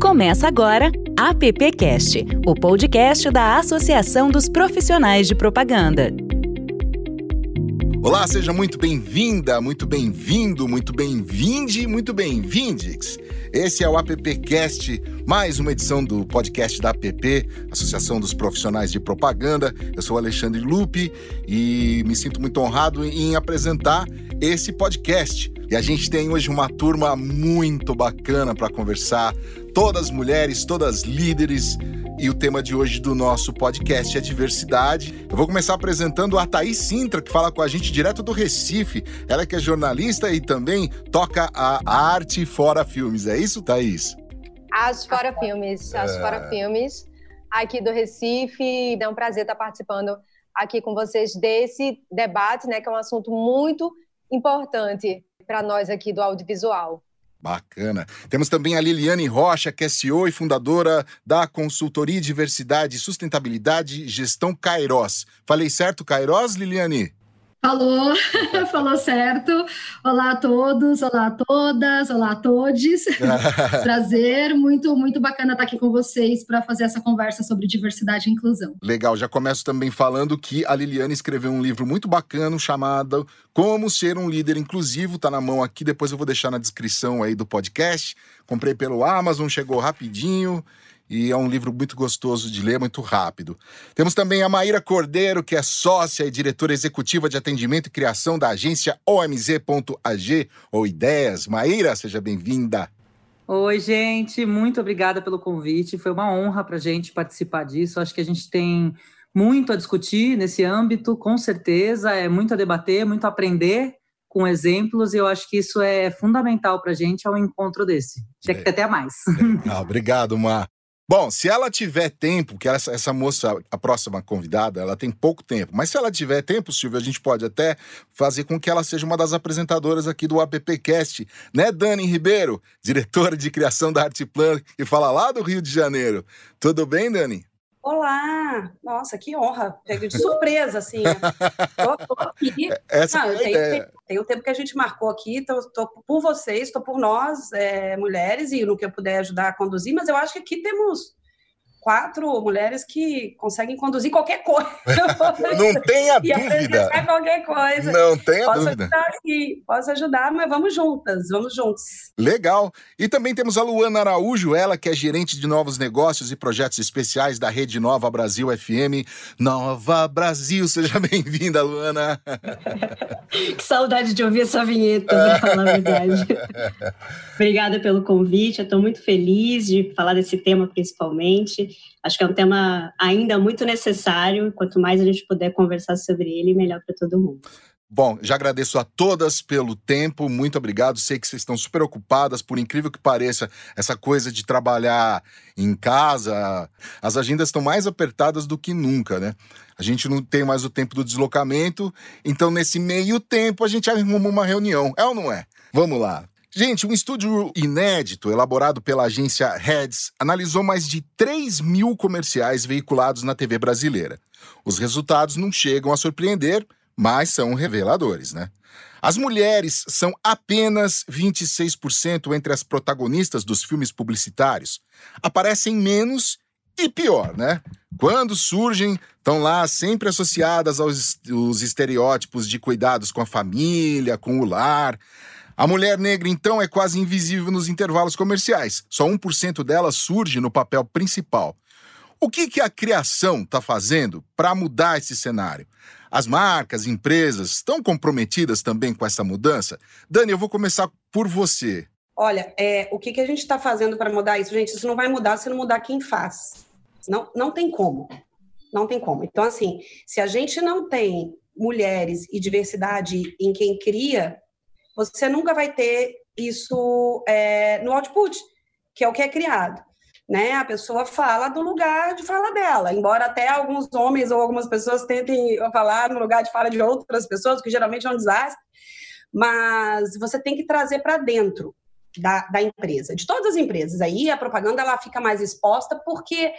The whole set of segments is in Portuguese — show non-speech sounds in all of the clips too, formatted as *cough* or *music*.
Começa agora AppCast, o podcast da Associação dos Profissionais de Propaganda. Olá, seja muito bem-vinda, muito bem-vindo, muito bem-vinde, muito bem-vindes. Esse é o AppCast, mais uma edição do podcast da APP, Associação dos Profissionais de Propaganda. Eu sou Alexandre Lupe e me sinto muito honrado em apresentar esse podcast. E a gente tem hoje uma turma muito bacana para conversar, todas mulheres, todas líderes. E o tema de hoje do nosso podcast é diversidade. Eu vou começar apresentando a Thaís Sintra, que fala com a gente direto do Recife. Ela que é jornalista e também toca a arte fora filmes. É isso, Thaís? As fora filmes, as é... fora filmes aqui do Recife. É um prazer estar participando aqui com vocês desse debate, né, que é um assunto muito importante para nós aqui do audiovisual. Bacana. Temos também a Liliane Rocha, que é CEO e fundadora da consultoria Diversidade e Sustentabilidade Gestão Kairos. Falei certo, Kairos, Liliane? Falou, *laughs* falou certo. Olá a todos, olá a todas, olá a todos. *laughs* Prazer, muito, muito bacana estar aqui com vocês para fazer essa conversa sobre diversidade e inclusão. Legal, já começo também falando que a Liliane escreveu um livro muito bacana chamado Como Ser um Líder Inclusivo, tá na mão aqui, depois eu vou deixar na descrição aí do podcast. Comprei pelo Amazon, chegou rapidinho e é um livro muito gostoso de ler, muito rápido. Temos também a Maíra Cordeiro, que é sócia e diretora executiva de atendimento e criação da agência OMZ.ag ou Ideias. Maíra, seja bem-vinda. Oi, gente, muito obrigada pelo convite. Foi uma honra para a gente participar disso. Acho que a gente tem muito a discutir nesse âmbito, com certeza. É muito a debater, muito a aprender com exemplos, e eu acho que isso é fundamental para a gente ao encontro desse. Tinha que ter até mais. Ah, obrigado, Mar. Bom, se ela tiver tempo, que essa, essa moça, a próxima convidada, ela tem pouco tempo, mas se ela tiver tempo, Silvio, a gente pode até fazer com que ela seja uma das apresentadoras aqui do AppCast, né, Dani Ribeiro, diretora de criação da Arteplan, que fala lá do Rio de Janeiro. Tudo bem, Dani? Olá! Nossa, que honra! Pego de surpresa, assim. *laughs* tô, tô aqui. Essa Não, tem, tem, tem, o tempo que a gente marcou aqui, tô, tô por vocês, tô por nós, é, mulheres, e no que eu puder ajudar a conduzir, mas eu acho que aqui temos quatro mulheres que conseguem conduzir qualquer coisa. *laughs* Não tenha dúvida. qualquer coisa. Não tenha posso dúvida. Ajudar aqui, posso ajudar, mas vamos juntas, vamos juntos. Legal. E também temos a Luana Araújo, ela que é gerente de novos negócios e projetos especiais da Rede Nova Brasil FM. Nova Brasil, seja *laughs* bem-vinda, Luana. *laughs* que saudade de ouvir essa vinheta, para falar a verdade. Obrigada pelo convite, eu estou muito feliz de falar desse tema principalmente. Acho que é um tema ainda muito necessário. Quanto mais a gente puder conversar sobre ele, melhor para todo mundo. Bom, já agradeço a todas pelo tempo, muito obrigado. Sei que vocês estão super ocupadas, por incrível que pareça, essa coisa de trabalhar em casa, as agendas estão mais apertadas do que nunca, né? A gente não tem mais o tempo do deslocamento, então nesse meio tempo a gente arruma uma reunião, é ou não é? Vamos lá. Gente, um estúdio inédito elaborado pela agência Heads analisou mais de 3 mil comerciais veiculados na TV brasileira. Os resultados não chegam a surpreender, mas são reveladores, né? As mulheres são apenas 26% entre as protagonistas dos filmes publicitários. Aparecem menos e pior, né? Quando surgem, estão lá sempre associadas aos os estereótipos de cuidados com a família, com o lar. A mulher negra, então, é quase invisível nos intervalos comerciais. Só 1% dela surge no papel principal. O que, que a criação está fazendo para mudar esse cenário? As marcas, empresas estão comprometidas também com essa mudança? Dani, eu vou começar por você. Olha, é, o que, que a gente está fazendo para mudar isso? Gente, isso não vai mudar se não mudar quem faz. Não, não tem como. Não tem como. Então, assim, se a gente não tem mulheres e diversidade em quem cria, você nunca vai ter isso é, no output, que é o que é criado. Né? A pessoa fala do lugar de fala dela, embora até alguns homens ou algumas pessoas tentem falar no lugar de fala de outras pessoas, que geralmente é um desastre, mas você tem que trazer para dentro da, da, empresa, de todas as empresas. Aí a propaganda ela fica mais exposta porque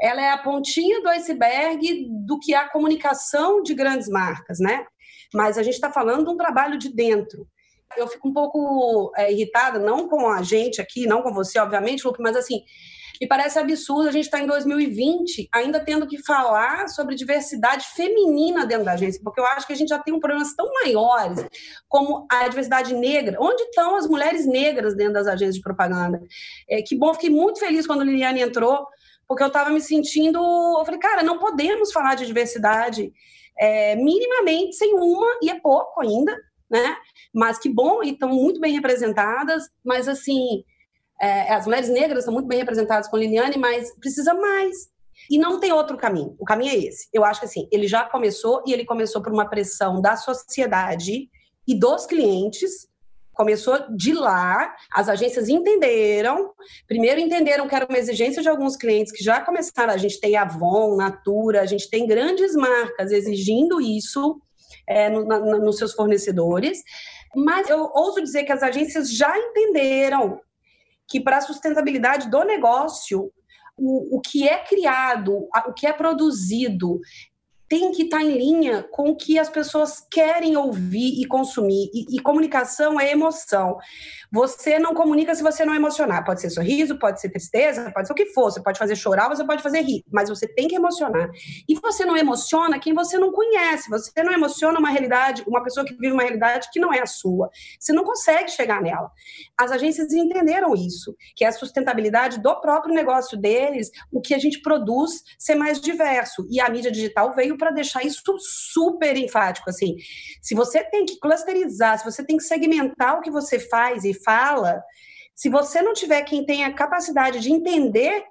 ela é a pontinha do iceberg do que é a comunicação de grandes marcas, né? Mas a gente está falando de um trabalho de dentro. Eu fico um pouco é, irritada, não com a gente aqui, não com você, obviamente, Luke, mas assim, me parece absurdo a gente estar tá em 2020 ainda tendo que falar sobre diversidade feminina dentro da agência, porque eu acho que a gente já tem um problemas tão maiores como a diversidade negra. Onde estão as mulheres negras dentro das agências de propaganda? É, que bom, fiquei muito feliz quando a Liliane entrou, porque eu estava me sentindo. Eu falei, cara, não podemos falar de diversidade é, minimamente sem uma, e é pouco ainda, né? Mas que bom, e estão muito bem representadas, mas assim é, as mulheres negras são muito bem representadas com Liliane, mas precisa mais. E não tem outro caminho. O caminho é esse. Eu acho que assim, ele já começou e ele começou por uma pressão da sociedade e dos clientes. Começou de lá, as agências entenderam. Primeiro entenderam que era uma exigência de alguns clientes que já começaram. A gente tem Avon, Natura, a gente tem grandes marcas exigindo isso é, no, na, nos seus fornecedores. Mas eu ouso dizer que as agências já entenderam que para a sustentabilidade do negócio, o, o que é criado, o que é produzido, tem que estar tá em linha com o que as pessoas querem ouvir e consumir. E, e, comunicação é emoção. Você não comunica se você não emocionar. Pode ser sorriso, pode ser tristeza, pode ser o que for. Você pode fazer chorar, você pode fazer rir, mas você tem que emocionar. E você não emociona quem você não conhece. Você não emociona uma realidade, uma pessoa que vive uma realidade que não é a sua. Você não consegue chegar nela. As agências entenderam isso, que é a sustentabilidade do próprio negócio deles, o que a gente produz ser mais diverso. E a mídia digital veio para deixar isso super enfático. Assim, se você tem que clusterizar, se você tem que segmentar o que você faz e fala, se você não tiver quem tenha capacidade de entender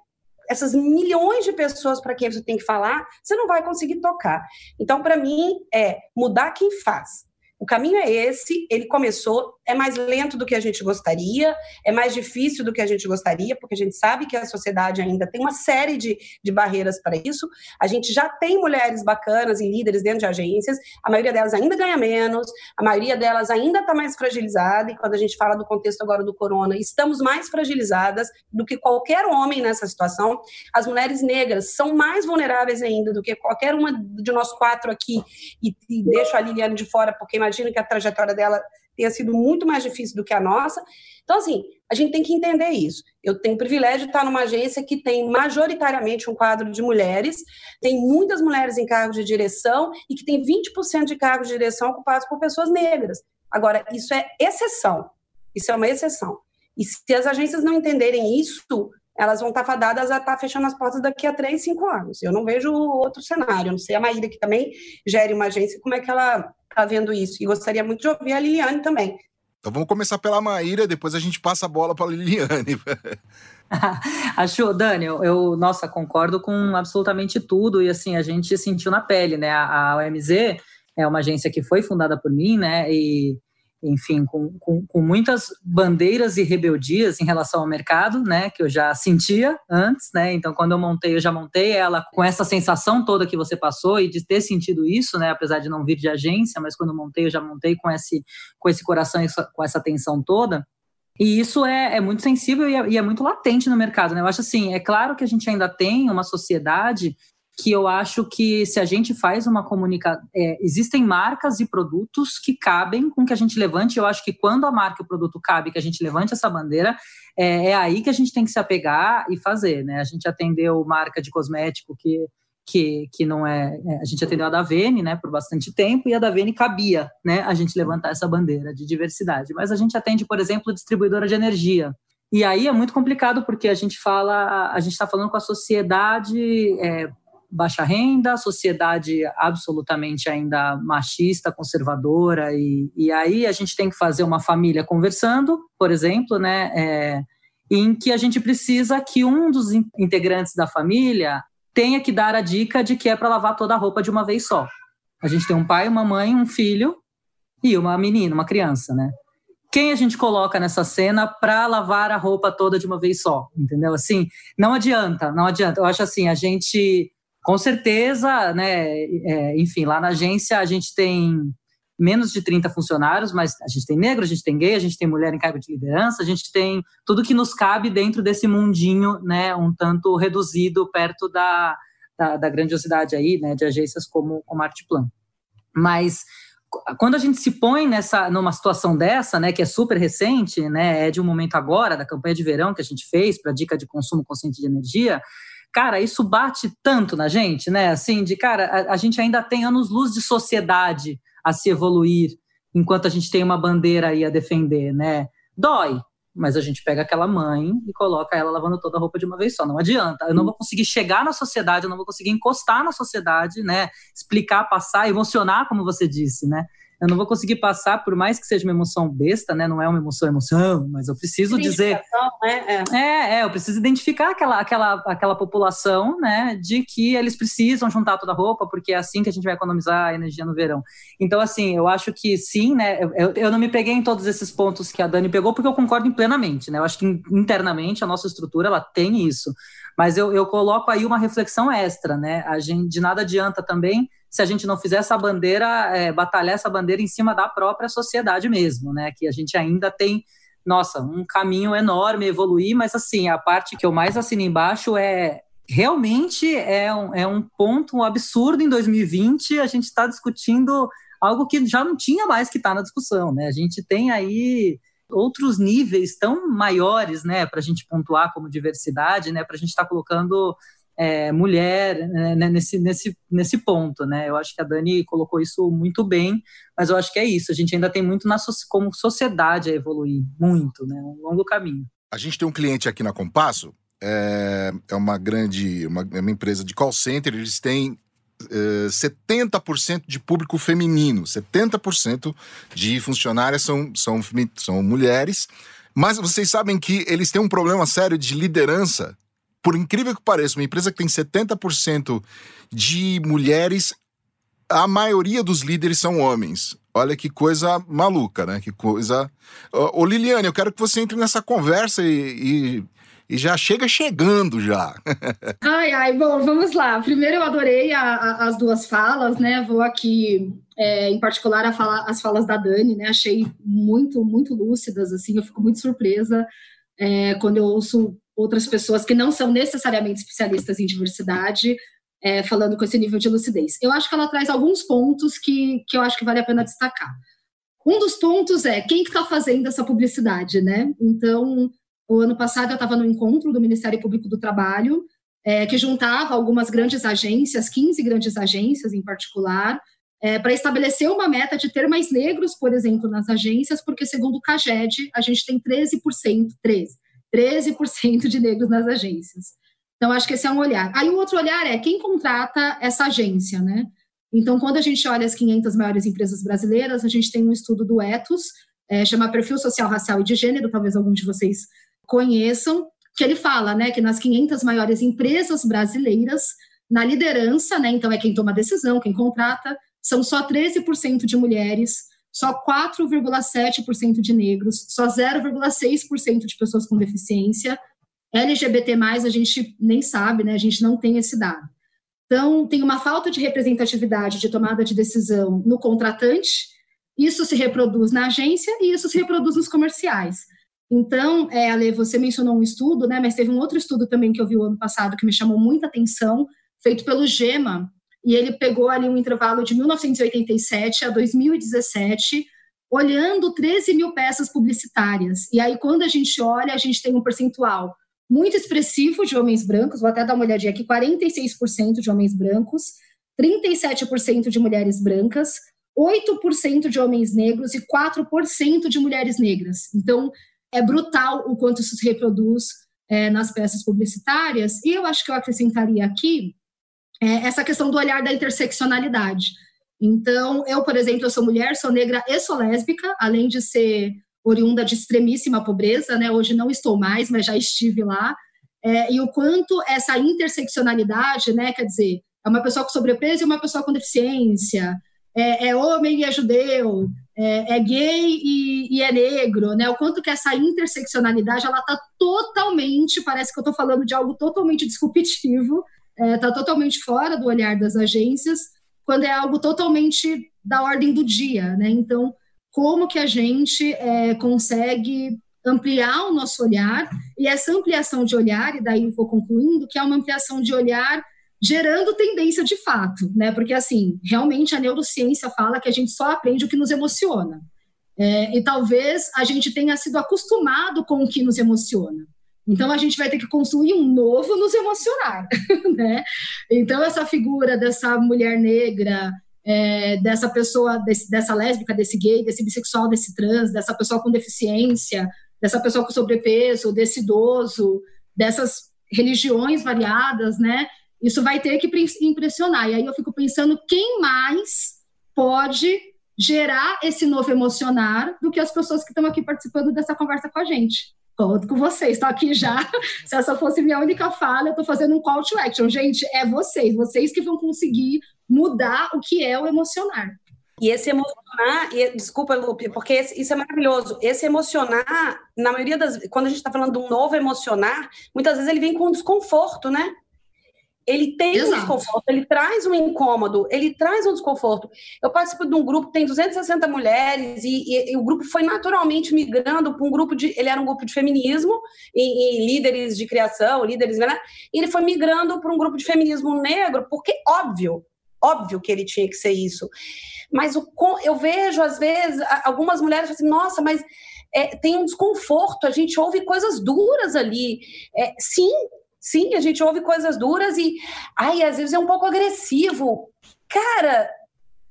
essas milhões de pessoas para quem você tem que falar, você não vai conseguir tocar. Então, para mim, é mudar quem faz. O caminho é esse, ele começou, é mais lento do que a gente gostaria, é mais difícil do que a gente gostaria, porque a gente sabe que a sociedade ainda tem uma série de, de barreiras para isso. A gente já tem mulheres bacanas e líderes dentro de agências, a maioria delas ainda ganha menos, a maioria delas ainda está mais fragilizada, e quando a gente fala do contexto agora do corona, estamos mais fragilizadas do que qualquer homem nessa situação. As mulheres negras são mais vulneráveis ainda do que qualquer uma de nós quatro aqui, e, e deixo a Liliane de fora, porque imagino que a trajetória dela tenha sido muito mais difícil do que a nossa. Então, assim, a gente tem que entender isso. Eu tenho o privilégio de estar numa agência que tem majoritariamente um quadro de mulheres, tem muitas mulheres em cargos de direção e que tem 20% de cargos de direção ocupados por pessoas negras. Agora, isso é exceção. Isso é uma exceção. E se as agências não entenderem isso, elas vão estar fadadas a estar fechando as portas daqui a três, cinco anos. Eu não vejo outro cenário. Eu não sei a Maíra, que também gere uma agência, como é que ela está vendo isso. E gostaria muito de ouvir a Liliane também. Então vamos começar pela Maíra, depois a gente passa a bola para a Liliane. *laughs* Achou, Dani? Eu, eu, nossa, concordo com absolutamente tudo. E assim, a gente sentiu na pele, né? A, a OMZ é uma agência que foi fundada por mim, né? E enfim, com, com, com, muitas bandeiras e rebeldias em relação ao mercado, né, que eu já sentia antes, né, então quando eu montei, eu já montei ela com essa sensação toda que você passou e de ter sentido isso, né, apesar de não vir de agência, mas quando eu montei, eu já montei com esse, com esse coração e com essa tensão toda, e isso é, é muito sensível e é, e é muito latente no mercado, né, eu acho assim, é claro que a gente ainda tem uma sociedade que eu acho que se a gente faz uma comunicação. É, existem marcas e produtos que cabem com que a gente levante. Eu acho que quando a marca e o produto cabe, que a gente levante essa bandeira, é, é, aí que a gente tem que se apegar e fazer. Né? A gente atendeu marca de cosmético que. Que, que não é, é A gente atendeu a Davene né, por bastante tempo, e a Davene cabia né, a gente levantar essa bandeira de diversidade. Mas a gente atende, por exemplo, distribuidora de energia. E aí é muito complicado porque a gente fala, a gente está falando com a sociedade é, baixa renda, sociedade absolutamente ainda machista, conservadora, e, e aí a gente tem que fazer uma família conversando, por exemplo, né, é, em que a gente precisa que um dos integrantes da família tenha que dar a dica de que é para lavar toda a roupa de uma vez só. A gente tem um pai, uma mãe, um filho e uma menina, uma criança, né? Quem a gente coloca nessa cena para lavar a roupa toda de uma vez só, entendeu? Assim, não adianta, não adianta. Eu acho assim, a gente com certeza, né? É, enfim, lá na agência a gente tem menos de 30 funcionários, mas a gente tem negro, a gente tem gay, a gente tem mulher em cargo de liderança, a gente tem tudo que nos cabe dentro desse mundinho, né? Um tanto reduzido perto da, da, da grandiosidade aí, né? De agências como, como Artplan. Mas quando a gente se põe nessa numa situação dessa, né, que é super recente, né, é de um momento agora da campanha de verão que a gente fez para dica de consumo consciente de energia, cara, isso bate tanto na gente, né? Assim, de cara, a, a gente ainda tem anos-luz de sociedade a se evoluir enquanto a gente tem uma bandeira aí a defender, né? Dói, mas a gente pega aquela mãe e coloca ela lavando toda a roupa de uma vez só. Não adianta. Eu não vou conseguir chegar na sociedade, eu não vou conseguir encostar na sociedade, né? Explicar, passar, emocionar, como você disse, né? Eu não vou conseguir passar, por mais que seja uma emoção besta, né? Não é uma emoção, emoção, mas eu preciso dizer. Né? É. é, é, eu preciso identificar aquela, aquela, aquela população, né? De que eles precisam juntar toda a roupa, porque é assim que a gente vai economizar energia no verão. Então, assim, eu acho que sim, né? Eu, eu não me peguei em todos esses pontos que a Dani pegou, porque eu concordo plenamente, né? Eu acho que internamente a nossa estrutura ela tem isso. Mas eu, eu coloco aí uma reflexão extra, né? A gente, de nada adianta também se a gente não fizer essa bandeira, é, batalhar essa bandeira em cima da própria sociedade mesmo, né? Que a gente ainda tem, nossa, um caminho enorme evoluir, mas assim, a parte que eu mais assino embaixo é realmente é um, é um ponto absurdo em 2020 a gente está discutindo algo que já não tinha mais que estar tá na discussão, né? A gente tem aí outros níveis tão maiores, né, para a gente pontuar como diversidade, né, para a gente estar tá colocando é, mulher né, né, nesse, nesse, nesse ponto, né? Eu acho que a Dani colocou isso muito bem, mas eu acho que é isso. A gente ainda tem muito na, como sociedade a evoluir, muito, né? Um longo caminho. A gente tem um cliente aqui na Compasso, é, é uma grande, uma, é uma empresa de call center, eles têm é, 70% de público feminino, 70% de funcionárias são, são, são mulheres, mas vocês sabem que eles têm um problema sério de liderança por incrível que pareça, uma empresa que tem 70% de mulheres, a maioria dos líderes são homens. Olha que coisa maluca, né? Que coisa. Ô, Liliane, eu quero que você entre nessa conversa e, e e já chega chegando já. *laughs* ai, ai, bom, vamos lá. Primeiro eu adorei a, a, as duas falas, né? Vou aqui, é, em particular, fala, as falas da Dani, né? Achei muito, muito lúcidas, assim, eu fico muito surpresa é, quando eu ouço outras pessoas que não são necessariamente especialistas em diversidade é, falando com esse nível de lucidez. Eu acho que ela traz alguns pontos que, que eu acho que vale a pena destacar. Um dos pontos é quem está fazendo essa publicidade, né? Então, o ano passado eu estava no encontro do Ministério Público do Trabalho, é, que juntava algumas grandes agências, 15 grandes agências em particular, é, para estabelecer uma meta de ter mais negros, por exemplo, nas agências, porque segundo o CAGED, a gente tem 13%, 13, 13% de negros nas agências. Então, acho que esse é um olhar. Aí, o outro olhar é quem contrata essa agência, né? Então, quando a gente olha as 500 maiores empresas brasileiras, a gente tem um estudo do Etos, é, chama Perfil Social, Racial e de Gênero, talvez alguns de vocês conheçam, que ele fala, né, que nas 500 maiores empresas brasileiras, na liderança, né, então é quem toma a decisão, quem contrata, são só 13% de mulheres, só 4,7% de negros, só 0,6% de pessoas com deficiência. LGBT, a gente nem sabe, né? A gente não tem esse dado. Então, tem uma falta de representatividade de tomada de decisão no contratante, isso se reproduz na agência e isso se reproduz nos comerciais. Então, é, Ale, você mencionou um estudo, né, mas teve um outro estudo também que eu vi o ano passado que me chamou muita atenção, feito pelo GEMA, e ele pegou ali um intervalo de 1987 a 2017, olhando 13 mil peças publicitárias. E aí, quando a gente olha, a gente tem um percentual muito expressivo de homens brancos, vou até dar uma olhadinha aqui: 46% de homens brancos, 37% de mulheres brancas, 8% de homens negros e 4% de mulheres negras. Então, é brutal o quanto isso se reproduz é, nas peças publicitárias. E eu acho que eu acrescentaria aqui é, essa questão do olhar da interseccionalidade. Então, eu, por exemplo, eu sou mulher, sou negra e sou lésbica, além de ser oriunda de extremíssima pobreza, né? Hoje não estou mais, mas já estive lá. É, e o quanto essa interseccionalidade, né? Quer dizer, é uma pessoa com sobrepeso e uma pessoa com deficiência, é, é homem e é judeu, é, é gay e, e, é negro, né? O quanto que essa interseccionalidade, ela está totalmente, parece que eu estou falando de algo totalmente disruptivo, está é, tá totalmente fora do olhar das agências, quando é algo totalmente da ordem do dia, né? Então, como que a gente é, consegue ampliar o nosso olhar e essa ampliação de olhar, e daí vou concluindo, que é uma ampliação de olhar gerando tendência de fato, né? Porque assim, realmente a neurociência fala que a gente só aprende o que nos emociona. É, e talvez a gente tenha sido acostumado com o que nos emociona. Então a gente vai ter que construir um novo nos emocionar, *laughs* né? Então essa figura dessa mulher negra, é, dessa pessoa, desse, dessa lésbica, desse gay, desse bissexual, desse trans, dessa pessoa com deficiência, dessa pessoa com sobrepeso, desse idoso, dessas religiões variadas, né? Isso vai ter que impressionar. E aí eu fico pensando quem mais pode gerar esse novo emocionar do que as pessoas que estão aqui participando dessa conversa com a gente. Conto com vocês, estou aqui já. *laughs* Se essa fosse minha única fala, eu estou fazendo um call to action. Gente, é vocês, vocês que vão conseguir mudar o que é o emocionar. E esse emocionar, e, desculpa, Lupe, porque esse, isso é maravilhoso. Esse emocionar, na maioria das quando a gente está falando de um novo emocionar, muitas vezes ele vem com desconforto, né? Ele tem Exato. um desconforto, ele traz um incômodo, ele traz um desconforto. Eu participo de um grupo que tem 260 mulheres e, e, e o grupo foi naturalmente migrando para um grupo de. Ele era um grupo de feminismo e, e líderes de criação, líderes. Né? E ele foi migrando para um grupo de feminismo negro, porque, óbvio, óbvio que ele tinha que ser isso. Mas o, eu vejo, às vezes, algumas mulheres assim, nossa, mas é, tem um desconforto, a gente ouve coisas duras ali. É, sim, Sim, a gente ouve coisas duras e, ai, às vezes é um pouco agressivo. Cara,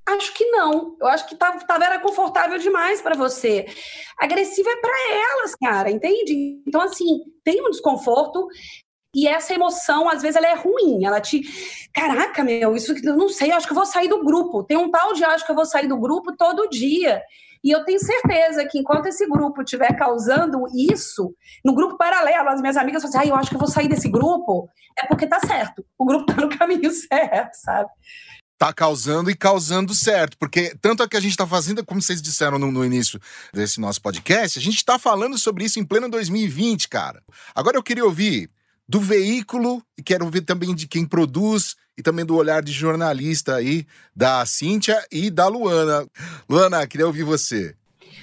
acho que não. Eu acho que tava, tava era confortável demais para você. Agressivo é para elas, cara, entende? Então, assim, tem um desconforto e essa emoção, às vezes, ela é ruim. Ela te. Caraca, meu, isso eu não sei, acho que eu vou sair do grupo. Tem um tal de acho que eu vou sair do grupo todo dia. E eu tenho certeza que enquanto esse grupo estiver causando isso, no grupo paralelo, as minhas amigas falam assim, ah, eu acho que eu vou sair desse grupo, é porque tá certo. O grupo tá no *laughs* caminho certo, sabe? tá causando e causando certo. Porque tanto é que a gente está fazendo, como vocês disseram no, no, início desse nosso podcast, a gente está falando sobre isso em pleno 2020, cara. Agora eu queria ouvir do veículo e quero ouvir também de quem produz e também do olhar de jornalista aí da Cíntia e da Luana. Luana, queria ouvir você.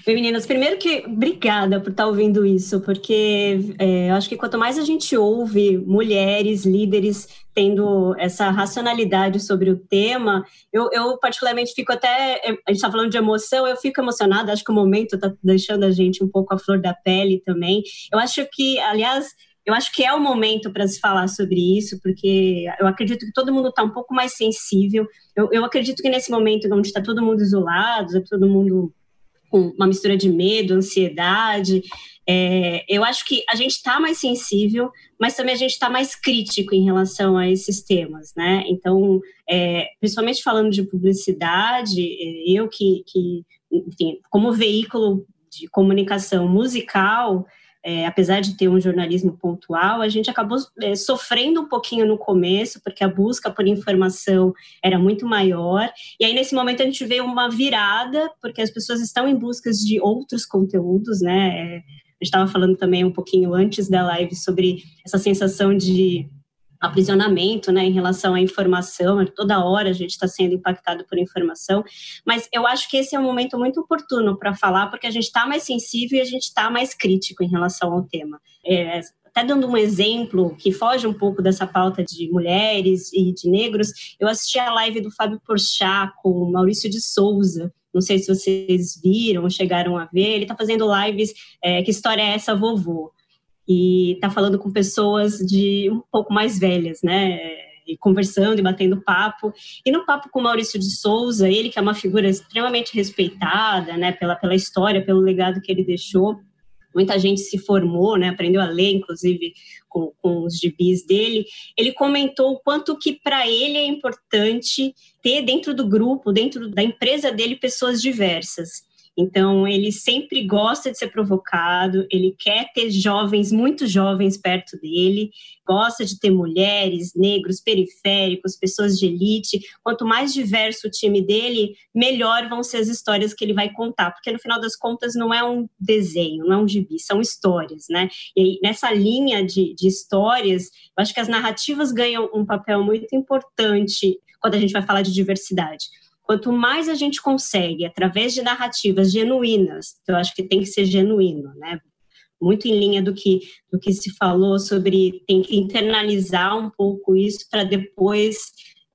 Meninas. Primeiro que obrigada por estar ouvindo isso, porque é, eu acho que quanto mais a gente ouve mulheres, líderes tendo essa racionalidade sobre o tema, eu, eu particularmente fico até. A gente está falando de emoção, eu fico emocionada, acho que o momento está deixando a gente um pouco a flor da pele também. Eu acho que, aliás eu acho que é o momento para se falar sobre isso, porque eu acredito que todo mundo está um pouco mais sensível. Eu, eu acredito que nesse momento onde está todo mundo isolado, está todo mundo com uma mistura de medo, ansiedade, é, eu acho que a gente está mais sensível, mas também a gente está mais crítico em relação a esses temas, né? Então, é, principalmente falando de publicidade, é, eu que, que enfim, como veículo de comunicação musical, é, apesar de ter um jornalismo pontual, a gente acabou é, sofrendo um pouquinho no começo, porque a busca por informação era muito maior. E aí, nesse momento, a gente vê uma virada, porque as pessoas estão em busca de outros conteúdos, né? É, a gente estava falando também um pouquinho antes da live sobre essa sensação de aprisionamento, né, em relação à informação, toda hora a gente está sendo impactado por informação, mas eu acho que esse é um momento muito oportuno para falar, porque a gente está mais sensível e a gente está mais crítico em relação ao tema. É, até dando um exemplo que foge um pouco dessa pauta de mulheres e de negros, eu assisti a live do Fábio Porchat com o Maurício de Souza, não sei se vocês viram chegaram a ver, ele está fazendo lives, é, que história é essa, vovô? E está falando com pessoas de um pouco mais velhas, né? E conversando e batendo papo. E no papo com Maurício de Souza, ele que é uma figura extremamente respeitada, né, pela, pela história, pelo legado que ele deixou. Muita gente se formou, né, aprendeu a ler, inclusive, com, com os gibis dele. Ele comentou o quanto que para ele é importante ter dentro do grupo, dentro da empresa dele, pessoas diversas. Então, ele sempre gosta de ser provocado, ele quer ter jovens, muito jovens perto dele, gosta de ter mulheres, negros, periféricos, pessoas de elite. Quanto mais diverso o time dele, melhor vão ser as histórias que ele vai contar, porque no final das contas não é um desenho, não é um gibi, são histórias, né? E aí, nessa linha de, de histórias, eu acho que as narrativas ganham um papel muito importante quando a gente vai falar de diversidade Quanto mais a gente consegue, através de narrativas genuínas, eu acho que tem que ser genuíno, né? muito em linha do que, do que se falou sobre tem que internalizar um pouco isso para depois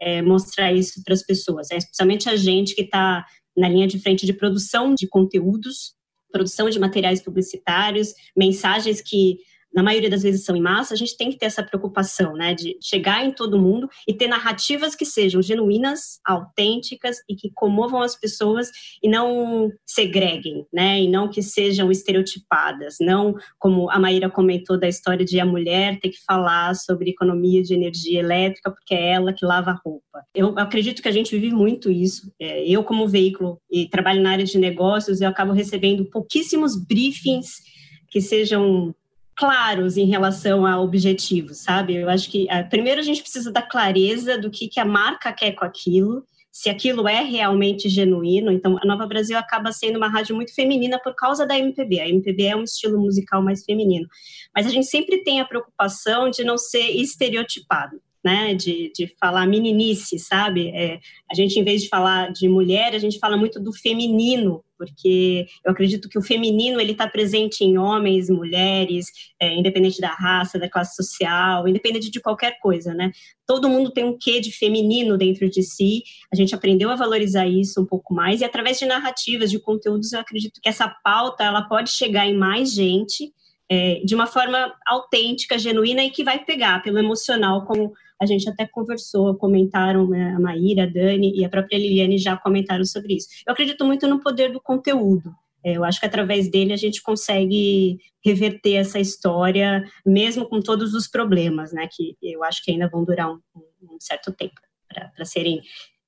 é, mostrar isso para as pessoas, é, especialmente a gente que está na linha de frente de produção de conteúdos, produção de materiais publicitários, mensagens que na maioria das vezes são em massa, a gente tem que ter essa preocupação, né, de chegar em todo mundo e ter narrativas que sejam genuínas, autênticas e que comovam as pessoas e não segreguem, né, e não que sejam estereotipadas, não como a Maíra comentou da história de a mulher ter que falar sobre economia de energia elétrica porque é ela que lava a roupa. Eu acredito que a gente vive muito isso. É, eu como veículo e trabalho na área de negócios, eu acabo recebendo pouquíssimos briefings que sejam claros em relação a objetivos, sabe? Eu acho que ah, primeiro a gente precisa da clareza do que, que a marca quer com aquilo, se aquilo é realmente genuíno. Então, a Nova Brasil acaba sendo uma rádio muito feminina por causa da MPB. A MPB é um estilo musical mais feminino. Mas a gente sempre tem a preocupação de não ser estereotipado né, de, de falar meninice, sabe? É, a gente, em vez de falar de mulher, a gente fala muito do feminino, porque eu acredito que o feminino ele está presente em homens, mulheres, é, independente da raça, da classe social, independente de qualquer coisa, né? Todo mundo tem um quê de feminino dentro de si. A gente aprendeu a valorizar isso um pouco mais e através de narrativas, de conteúdos, eu acredito que essa pauta ela pode chegar em mais gente. É, de uma forma autêntica, genuína e que vai pegar pelo emocional, como a gente até conversou, comentaram, né, a Maíra, a Dani e a própria Liliane já comentaram sobre isso. Eu acredito muito no poder do conteúdo. É, eu acho que através dele a gente consegue reverter essa história, mesmo com todos os problemas, né? Que eu acho que ainda vão durar um, um certo tempo para serem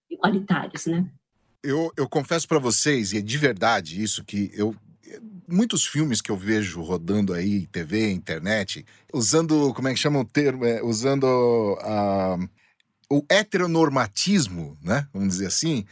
igualitários, né? Eu, eu confesso para vocês, e é de verdade isso, que eu muitos filmes que eu vejo rodando aí, TV, internet, usando, como é que chama o termo? É, usando o heteronormatismo, né? Vamos dizer assim.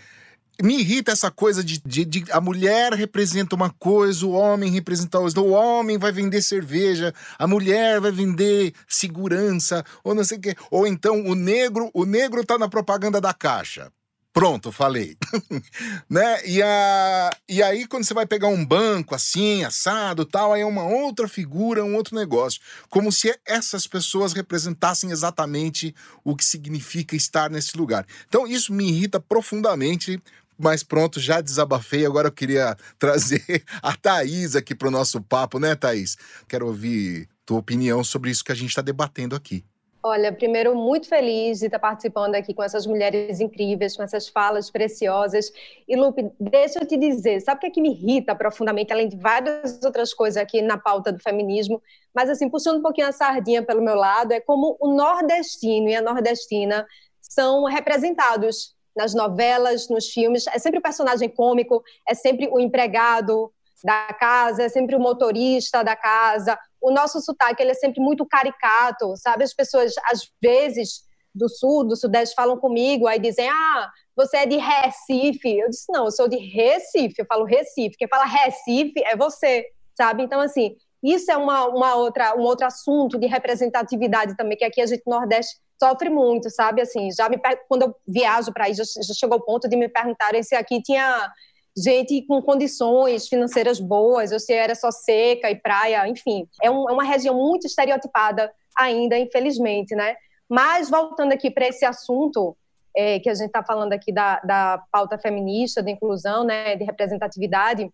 Me irrita essa coisa de, de, de, a mulher representa uma coisa, o homem representa outra. O homem vai vender cerveja, a mulher vai vender segurança, ou não sei o quê. Ou então o negro, o negro tá na propaganda da caixa. Pronto, falei. *laughs* né? E, a, e aí, quando você vai pegar um banco assim, assado tal, aí é uma outra figura, um outro negócio. Como se essas pessoas representassem exatamente o que significa estar nesse lugar. Então, isso me irrita profundamente. Mas pronto, já desabafei. Agora eu queria *laughs* trazer a Thaís aqui para o nosso papo, né, Thaís? Quero ouvir tua opinião sobre isso que a gente está debatendo aqui. Olha, primeiro, muito feliz de estar participando aqui com essas mulheres incríveis, com essas falas preciosas. E, Lupe, deixa eu te dizer, sabe o que, é que me irrita profundamente, além de várias outras coisas aqui na pauta do feminismo? Mas, assim, puxando um pouquinho a sardinha pelo meu lado, é como o nordestino e a nordestina são representados nas novelas, nos filmes. É sempre o personagem cômico, é sempre o empregado, da casa, é sempre o motorista da casa. O nosso sotaque ele é sempre muito caricato, sabe? As pessoas, às vezes, do sul, do sudeste, falam comigo, aí dizem, ah, você é de Recife. Eu disse, não, eu sou de Recife, eu falo Recife. Quem fala Recife é você, sabe? Então, assim, isso é uma, uma outra, um outro assunto de representatividade também, que aqui a gente no Nordeste sofre muito, sabe? Assim, já me quando eu viajo para aí, já, já chegou o ponto de me perguntarem se aqui tinha gente com condições financeiras boas, ou se era só seca e praia, enfim. É, um, é uma região muito estereotipada ainda, infelizmente, né? Mas voltando aqui para esse assunto é, que a gente está falando aqui da, da pauta feminista, de inclusão, né, de representatividade,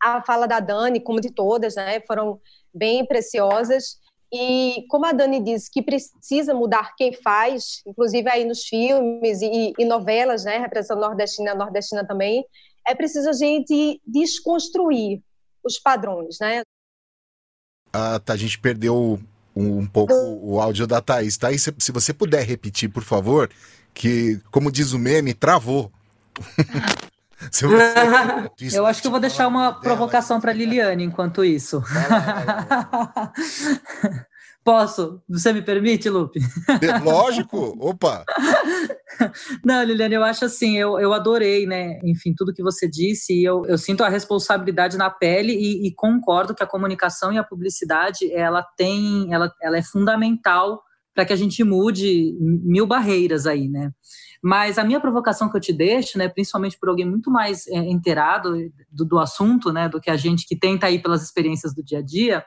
a fala da Dani, como de todas, né, foram bem preciosas. E como a Dani disse que precisa mudar quem faz, inclusive aí nos filmes e, e novelas, né, representando nordestina, nordestina também, é preciso a gente desconstruir os padrões, né? Ah, tá, a gente perdeu um, um pouco o áudio da Thaís. Thaís, se, se você puder repetir, por favor, que, como diz o meme, travou. *laughs* Você... *laughs* Eu acho que eu vou deixar uma provocação para Liliane enquanto isso. *laughs* Posso? Você me permite, Lupe? Lógico, opa! *laughs* Não, Liliane, eu acho assim, eu, eu adorei, né? Enfim, tudo que você disse, e eu, eu sinto a responsabilidade na pele e, e concordo que a comunicação e a publicidade, ela tem, ela, ela é fundamental para que a gente mude mil barreiras aí, né? Mas a minha provocação que eu te deixo, né, principalmente por alguém muito mais é, inteirado do, do assunto, né, do que a gente que tenta ir pelas experiências do dia a dia,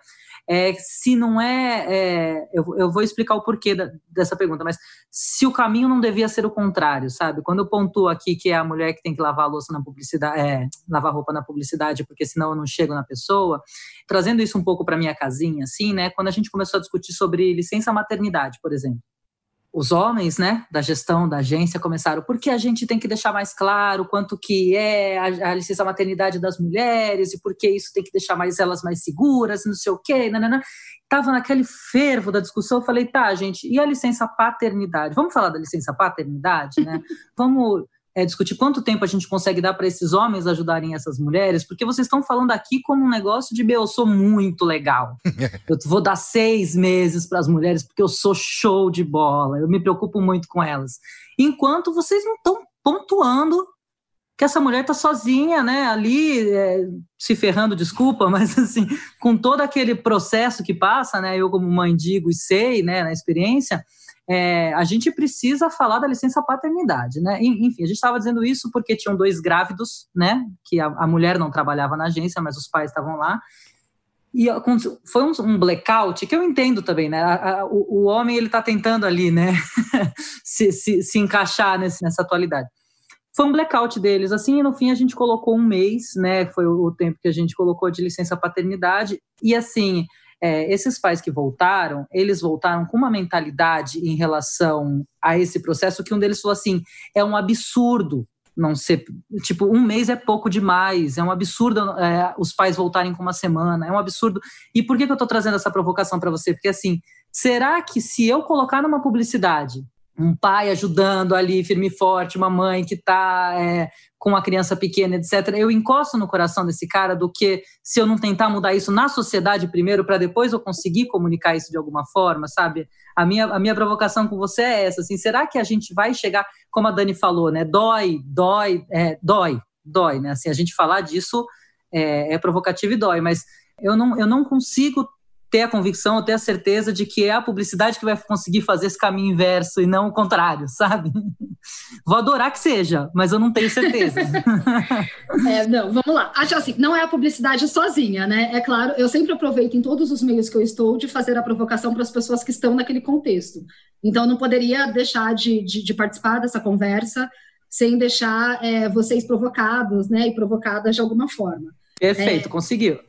é, se não é, é eu, eu, vou explicar o porquê da, dessa pergunta, mas se o caminho não devia ser o contrário, sabe? Quando eu pontuo aqui que é a mulher que tem que lavar louça na publicidade, é, lavar roupa na publicidade, porque senão eu não chego na pessoa, trazendo isso um pouco para minha casinha, assim, né? Quando a gente começou a discutir sobre licença maternidade, por exemplo os homens, né, da gestão da agência começaram, porque a gente tem que deixar mais claro quanto que é a, a licença maternidade das mulheres e porque isso tem que deixar mais elas mais seguras, não sei o quê, nanana. Tava naquele fervo da discussão, eu falei, tá, gente, e a licença paternidade? Vamos falar da licença paternidade, né? *laughs* Vamos é, discutir quanto tempo a gente consegue dar para esses homens ajudarem essas mulheres, porque vocês estão falando aqui como um negócio de eu sou muito legal. *laughs* eu vou dar seis meses para as mulheres porque eu sou show de bola, eu me preocupo muito com elas. Enquanto vocês não estão pontuando que essa mulher está sozinha, né, ali é, se ferrando, desculpa, *laughs* mas assim, com todo aquele processo que passa, né, eu como mãe digo e sei, né, na experiência, é, a gente precisa falar da licença paternidade, né? Enfim, a gente estava dizendo isso porque tinham dois grávidos, né? Que a, a mulher não trabalhava na agência, mas os pais estavam lá. E foi um, um, blackout que eu entendo também, né? A, a, o, o, homem ele está tentando ali, né? *laughs* se, se, se, encaixar nesse, nessa atualidade. Foi um blackout deles, assim, e no fim a gente colocou um mês, né? Foi o, o tempo que a gente colocou de licença paternidade. E assim, é, esses pais que voltaram, eles voltaram com uma mentalidade em relação a esse processo que um deles falou assim: é um absurdo não ser. Tipo, um mês é pouco demais, é um absurdo é, os pais voltarem com uma semana, é um absurdo. E por que, que eu estou trazendo essa provocação para você? Porque assim, será que se eu colocar numa publicidade um pai ajudando ali firme e forte, uma mãe que está é, com uma criança pequena, etc. Eu encosto no coração desse cara do que se eu não tentar mudar isso na sociedade primeiro, para depois eu conseguir comunicar isso de alguma forma, sabe? A minha, a minha provocação com você é essa, assim, será que a gente vai chegar, como a Dani falou, né? Dói, dói, é, dói, dói, né? Assim, a gente falar disso é, é provocativo e dói, mas eu não, eu não consigo ter a convicção, ter a certeza de que é a publicidade que vai conseguir fazer esse caminho inverso e não o contrário, *laughs* sabe? Vou adorar que seja, mas eu não tenho certeza. *laughs* é, não, vamos lá. Acho assim, não é a publicidade sozinha, né? É claro, eu sempre aproveito em todos os meios que eu estou de fazer a provocação para as pessoas que estão naquele contexto. Então, não poderia deixar de, de, de participar dessa conversa sem deixar é, vocês provocados, né? E provocadas de alguma forma. Perfeito, é, conseguiu.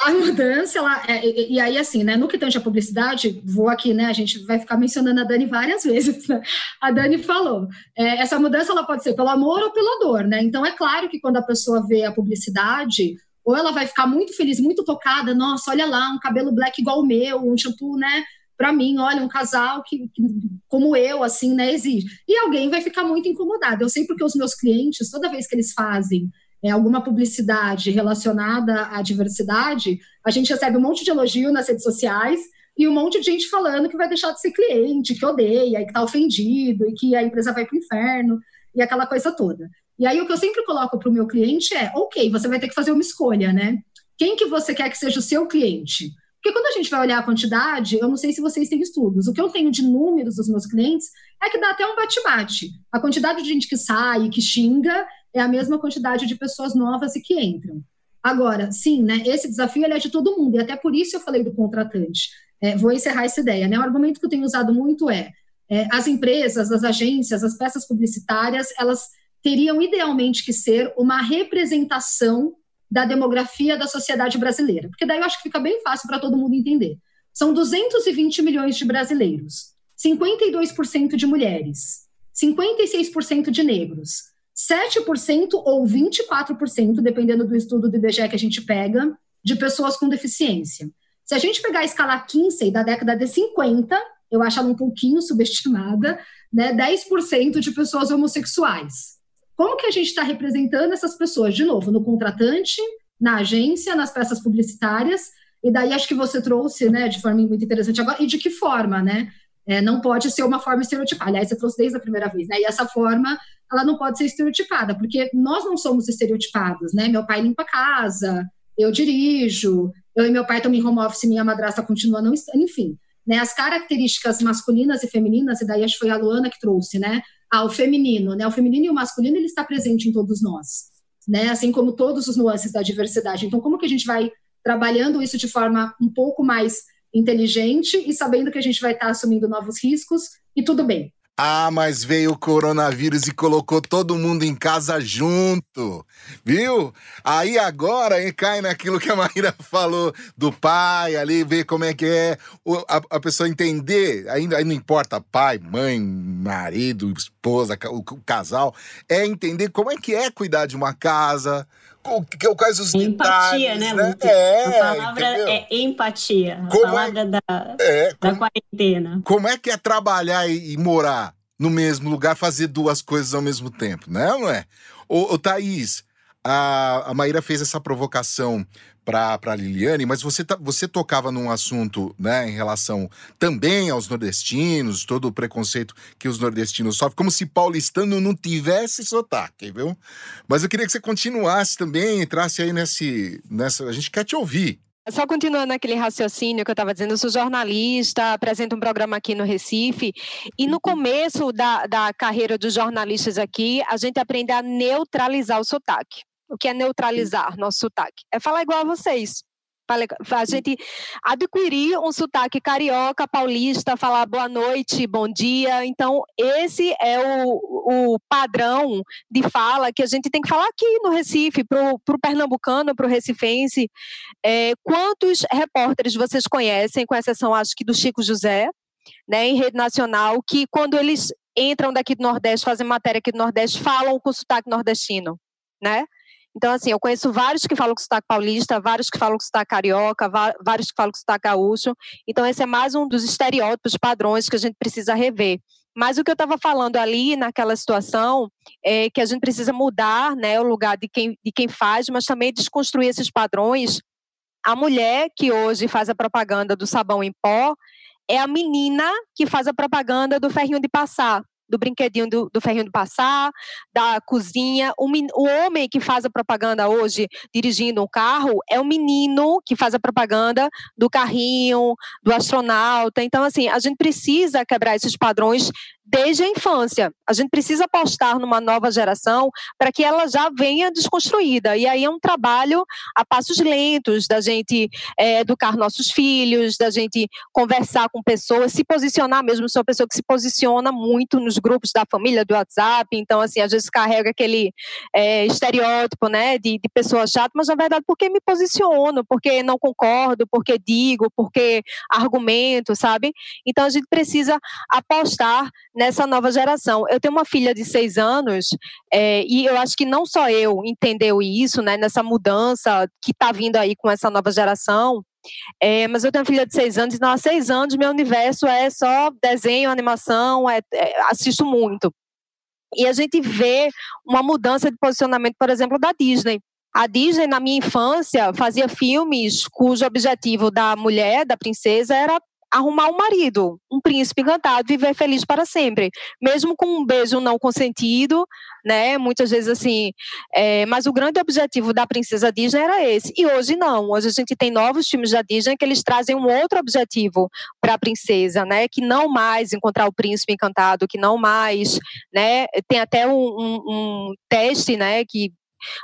a mudança, ela, é, e, e, aí assim, né, no que tange a publicidade, vou aqui, né, a gente vai ficar mencionando a Dani várias *laughs* vezes, né? a Dani falou, é, essa mudança ela pode ser pelo amor ou pela dor, né, então é claro que quando a pessoa vê a publicidade, ou ela vai ficar muito feliz, muito tocada, nossa, olha lá, um cabelo black igual o meu, um shampoo, né, para mim, olha, um casal que, que, como eu, assim, né, exige. E alguém vai ficar muito incomodado. Eu sei porque os meus clientes, toda vez que eles fazem é, alguma publicidade relacionada à diversidade, a gente recebe um monte de elogio nas redes sociais e um monte de gente falando que vai deixar de ser cliente, que odeia, e que está ofendido, e que a empresa vai para o inferno, e aquela coisa toda. E aí o que eu sempre coloco para o meu cliente é, ok, você vai ter que fazer uma escolha, né? Quem que você quer que seja o seu cliente? Porque quando a gente vai olhar a quantidade, eu não sei se vocês têm estudos, o que eu tenho de números dos meus clientes é que dá até um bate-bate. A quantidade de gente que sai, que xinga, é a mesma quantidade de pessoas novas e que entram. Agora, sim, né, esse desafio é de todo mundo, e até por isso eu falei do contratante. É, vou encerrar essa ideia. Né? O argumento que eu tenho usado muito é, é as empresas, as agências, as peças publicitárias, elas teriam idealmente que ser uma representação da demografia da sociedade brasileira, porque daí eu acho que fica bem fácil para todo mundo entender. São 220 milhões de brasileiros, 52% de mulheres, 56% de negros, 7% ou 24%, dependendo do estudo do IBGE que a gente pega, de pessoas com deficiência. Se a gente pegar a escala Kinsey da década de 50, eu acho ela um pouquinho subestimada, né, 10% de pessoas homossexuais. Como que a gente está representando essas pessoas? De novo, no contratante, na agência, nas peças publicitárias, e daí acho que você trouxe, né, de forma muito interessante agora, e de que forma, né? É, não pode ser uma forma estereotipada. Aliás, você trouxe desde a primeira vez, né? E essa forma, ela não pode ser estereotipada, porque nós não somos estereotipados, né? Meu pai limpa a casa, eu dirijo, eu e meu pai estamos em home office, minha madrasta continua não enfim. né, as características masculinas e femininas, e daí acho que foi a Luana que trouxe, né? Ah, o feminino, né? O feminino e o masculino, ele está presente em todos nós, né? Assim como todos os nuances da diversidade. Então, como que a gente vai trabalhando isso de forma um pouco mais inteligente e sabendo que a gente vai estar assumindo novos riscos e tudo bem, ah, mas veio o coronavírus e colocou todo mundo em casa junto, viu? Aí agora hein, cai naquilo que a Maíra *laughs* falou do pai ali, ver como é que é a, a pessoa entender, ainda não importa pai, mãe, marido, esposa, o, o casal, é entender como é que é cuidar de uma casa, quais os empatia, detalhes, né, né? É, a palavra entendeu? é empatia, a como é palavra é, da, é, como, da quarentena. Como é que é trabalhar e, e, morar no mesmo lugar, fazer duas coisas ao mesmo tempo, né? Não é? Ô, ô Thaís, a, a Maíra fez essa provocação para a Liliane, mas você, tá, você tocava num assunto né, em relação também aos nordestinos, todo o preconceito que os nordestinos sofrem, como se paulistano não tivesse sotaque, viu? Mas eu queria que você continuasse também, entrasse aí nesse, nessa. A gente quer te ouvir. Só continuando aquele raciocínio que eu estava dizendo, eu sou jornalista, apresento um programa aqui no Recife, e no começo da, da carreira dos jornalistas aqui, a gente aprende a neutralizar o sotaque. O que é neutralizar nosso sotaque? É falar igual a vocês. A gente adquirir um sotaque carioca, paulista, falar boa noite, bom dia. Então, esse é o, o padrão de fala que a gente tem que falar aqui no Recife, para o pernambucano, para o recifense. É, quantos repórteres vocês conhecem, com exceção, acho que do Chico José, né, em rede nacional, que quando eles entram daqui do Nordeste, fazem matéria aqui do Nordeste, falam com sotaque nordestino, né? Então, assim, eu conheço vários que falam com sotaque paulista, vários que falam com sotaque carioca, vários que falam com sotaque gaúcho. Então, esse é mais um dos estereótipos, padrões que a gente precisa rever. Mas o que eu estava falando ali naquela situação é que a gente precisa mudar né, o lugar de quem, de quem faz, mas também desconstruir esses padrões. A mulher que hoje faz a propaganda do sabão em pó é a menina que faz a propaganda do ferrinho de passar do brinquedinho do, do ferrinho de passar, da cozinha. O, o homem que faz a propaganda hoje dirigindo um carro é o menino que faz a propaganda do carrinho, do astronauta. Então, assim, a gente precisa quebrar esses padrões desde a infância. A gente precisa apostar numa nova geração para que ela já venha desconstruída. E aí é um trabalho a passos lentos da gente é, educar nossos filhos, da gente conversar com pessoas, se posicionar mesmo. Sou uma pessoa que se posiciona muito nos grupos da família do WhatsApp. Então, assim, às vezes carrega aquele é, estereótipo, né, de, de pessoa chata, mas na verdade porque me posiciono, porque não concordo, porque digo, porque argumento, sabe? Então a gente precisa apostar nessa nova geração. Eu tenho uma filha de seis anos é, e eu acho que não só eu entendeu isso, né, nessa mudança que está vindo aí com essa nova geração, é, mas eu tenho uma filha de seis anos, então há seis anos meu universo é só desenho, animação, é, é, assisto muito. E a gente vê uma mudança de posicionamento, por exemplo, da Disney. A Disney, na minha infância, fazia filmes cujo objetivo da mulher, da princesa, era arrumar um marido, um príncipe encantado, viver feliz para sempre, mesmo com um beijo não consentido, né? Muitas vezes assim, é, mas o grande objetivo da princesa Disney era esse. E hoje não. Hoje a gente tem novos filmes da Disney que eles trazem um outro objetivo para a princesa, né? Que não mais encontrar o príncipe encantado, que não mais, né? Tem até um, um, um teste, né? Que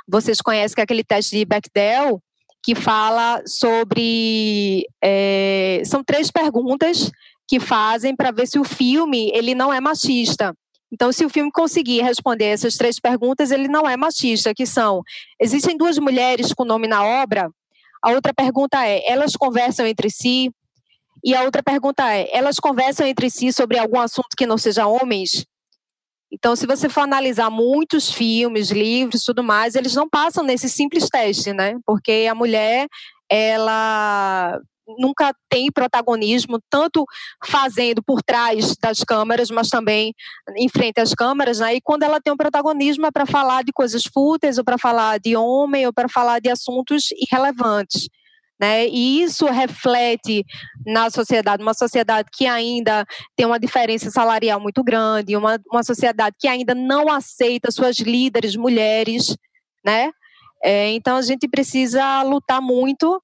vocês conhecem que é aquele teste de Bechdel, que fala sobre. É, são três perguntas que fazem para ver se o filme ele não é machista. Então, se o filme conseguir responder essas três perguntas, ele não é machista, que são: existem duas mulheres com nome na obra? A outra pergunta é: elas conversam entre si? E a outra pergunta é: elas conversam entre si sobre algum assunto que não seja homens? Então, se você for analisar muitos filmes, livros, tudo mais, eles não passam nesse simples teste, né? Porque a mulher, ela nunca tem protagonismo, tanto fazendo por trás das câmeras, mas também em frente às câmeras, né? E quando ela tem um protagonismo é para falar de coisas fúteis, ou para falar de homem, ou para falar de assuntos irrelevantes. Né? E isso reflete na sociedade, uma sociedade que ainda tem uma diferença salarial muito grande, uma, uma sociedade que ainda não aceita suas líderes mulheres, né? É, então a gente precisa lutar muito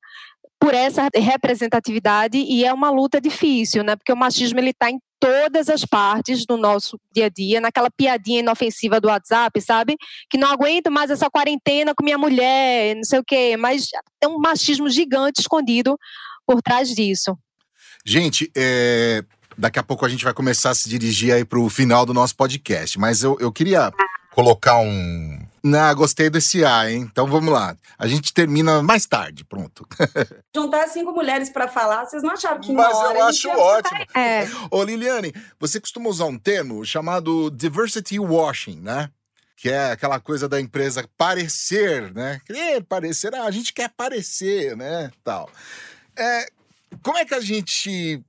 por essa representatividade e é uma luta difícil, né? Porque o machismo ele está em todas as partes do nosso dia a dia, naquela piadinha inofensiva do WhatsApp, sabe? Que não aguento mais essa quarentena com minha mulher, não sei o quê, mas tem um machismo gigante escondido por trás disso. Gente, é, daqui a pouco a gente vai começar a se dirigir aí para o final do nosso podcast, mas eu, eu queria colocar um. Não, gostei desse A, hein? Então vamos lá. A gente termina mais tarde, pronto. *laughs* Juntar cinco mulheres para falar, vocês não acharam que Mas eu acho ótimo. É. Ô, Liliane, você costuma usar um termo chamado diversity washing, né? Que é aquela coisa da empresa parecer, né? Querer parecer, ah, a gente quer parecer, né? Tal. É, como é que a gente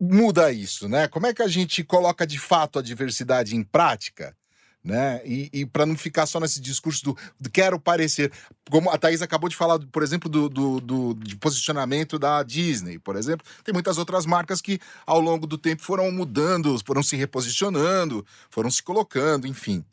muda isso, né? Como é que a gente coloca de fato a diversidade em prática? Né? E, e para não ficar só nesse discurso do, do, quero parecer. Como a Thaís acabou de falar, por exemplo, do, do, do, de posicionamento da Disney, por exemplo, tem muitas outras marcas que ao longo do tempo foram mudando, foram se reposicionando, foram se colocando, enfim.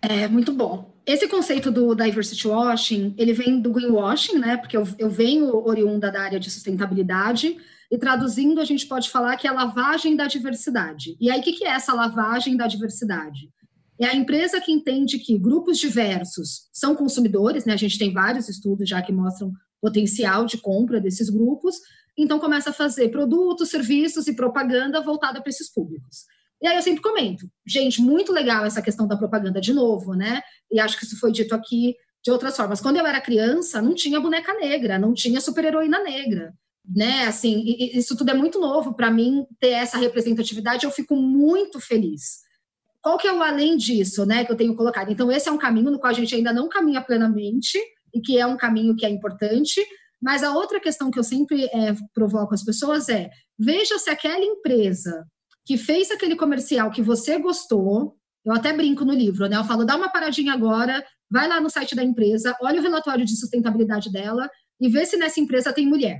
É muito bom. Esse conceito do diversity washing, ele vem do greenwashing, né? Porque eu, eu venho oriunda da área de sustentabilidade, e traduzindo, a gente pode falar que é a lavagem da diversidade. E aí, o que é essa lavagem da diversidade? É a empresa que entende que grupos diversos são consumidores, né? A gente tem vários estudos já que mostram potencial de compra desses grupos, então começa a fazer produtos, serviços e propaganda voltada para esses públicos. E aí eu sempre comento, gente, muito legal essa questão da propaganda de novo, né? E acho que isso foi dito aqui de outras formas. Quando eu era criança, não tinha boneca negra, não tinha super-heroína negra né? Assim, isso tudo é muito novo para mim ter essa representatividade. Eu fico muito feliz. Qual que é o além disso, né? Que eu tenho colocado. Então esse é um caminho no qual a gente ainda não caminha plenamente e que é um caminho que é importante. Mas a outra questão que eu sempre é, provoco as pessoas é: veja se aquela empresa que fez aquele comercial que você gostou, eu até brinco no livro, né? Eu falo, dá uma paradinha agora, vai lá no site da empresa, olha o relatório de sustentabilidade dela e vê se nessa empresa tem mulher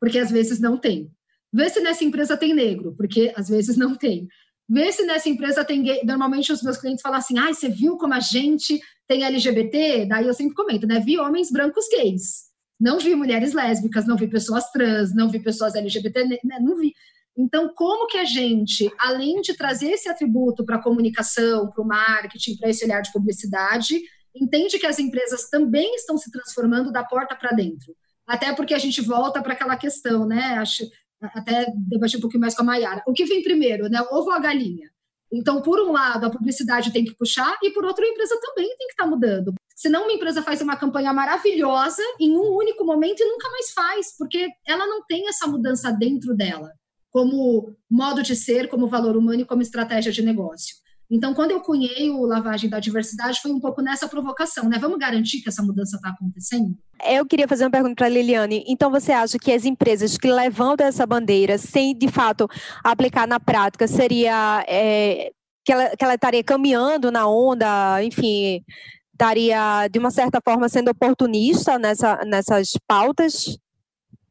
porque às vezes não tem. Vê se nessa empresa tem negro, porque às vezes não tem. Vê se nessa empresa tem gay. Normalmente os meus clientes falam assim: ah, você viu como a gente tem LGBT? Daí eu sempre comento, né? Vi homens brancos gays. Não vi mulheres lésbicas, não vi pessoas trans, não vi pessoas LGBT, né? não vi. Então, como que a gente, além de trazer esse atributo para a comunicação, para o marketing, para esse olhar de publicidade, entende que as empresas também estão se transformando da porta para dentro? Até porque a gente volta para aquela questão, né? Acho, até debati um pouquinho mais com a Mayara. O que vem primeiro, né? Ovo ou a galinha? Então, por um lado, a publicidade tem que puxar, e por outro, a empresa também tem que estar tá mudando. Senão, uma empresa faz uma campanha maravilhosa em um único momento e nunca mais faz, porque ela não tem essa mudança dentro dela, como modo de ser, como valor humano e como estratégia de negócio. Então, quando eu cunhei o Lavagem da Diversidade, foi um pouco nessa provocação, né? Vamos garantir que essa mudança está acontecendo? Eu queria fazer uma pergunta para a Liliane. Então, você acha que as empresas que levantam essa bandeira, sem de fato aplicar na prática, seria é, que, ela, que ela estaria caminhando na onda, enfim, estaria de uma certa forma sendo oportunista nessa, nessas pautas? O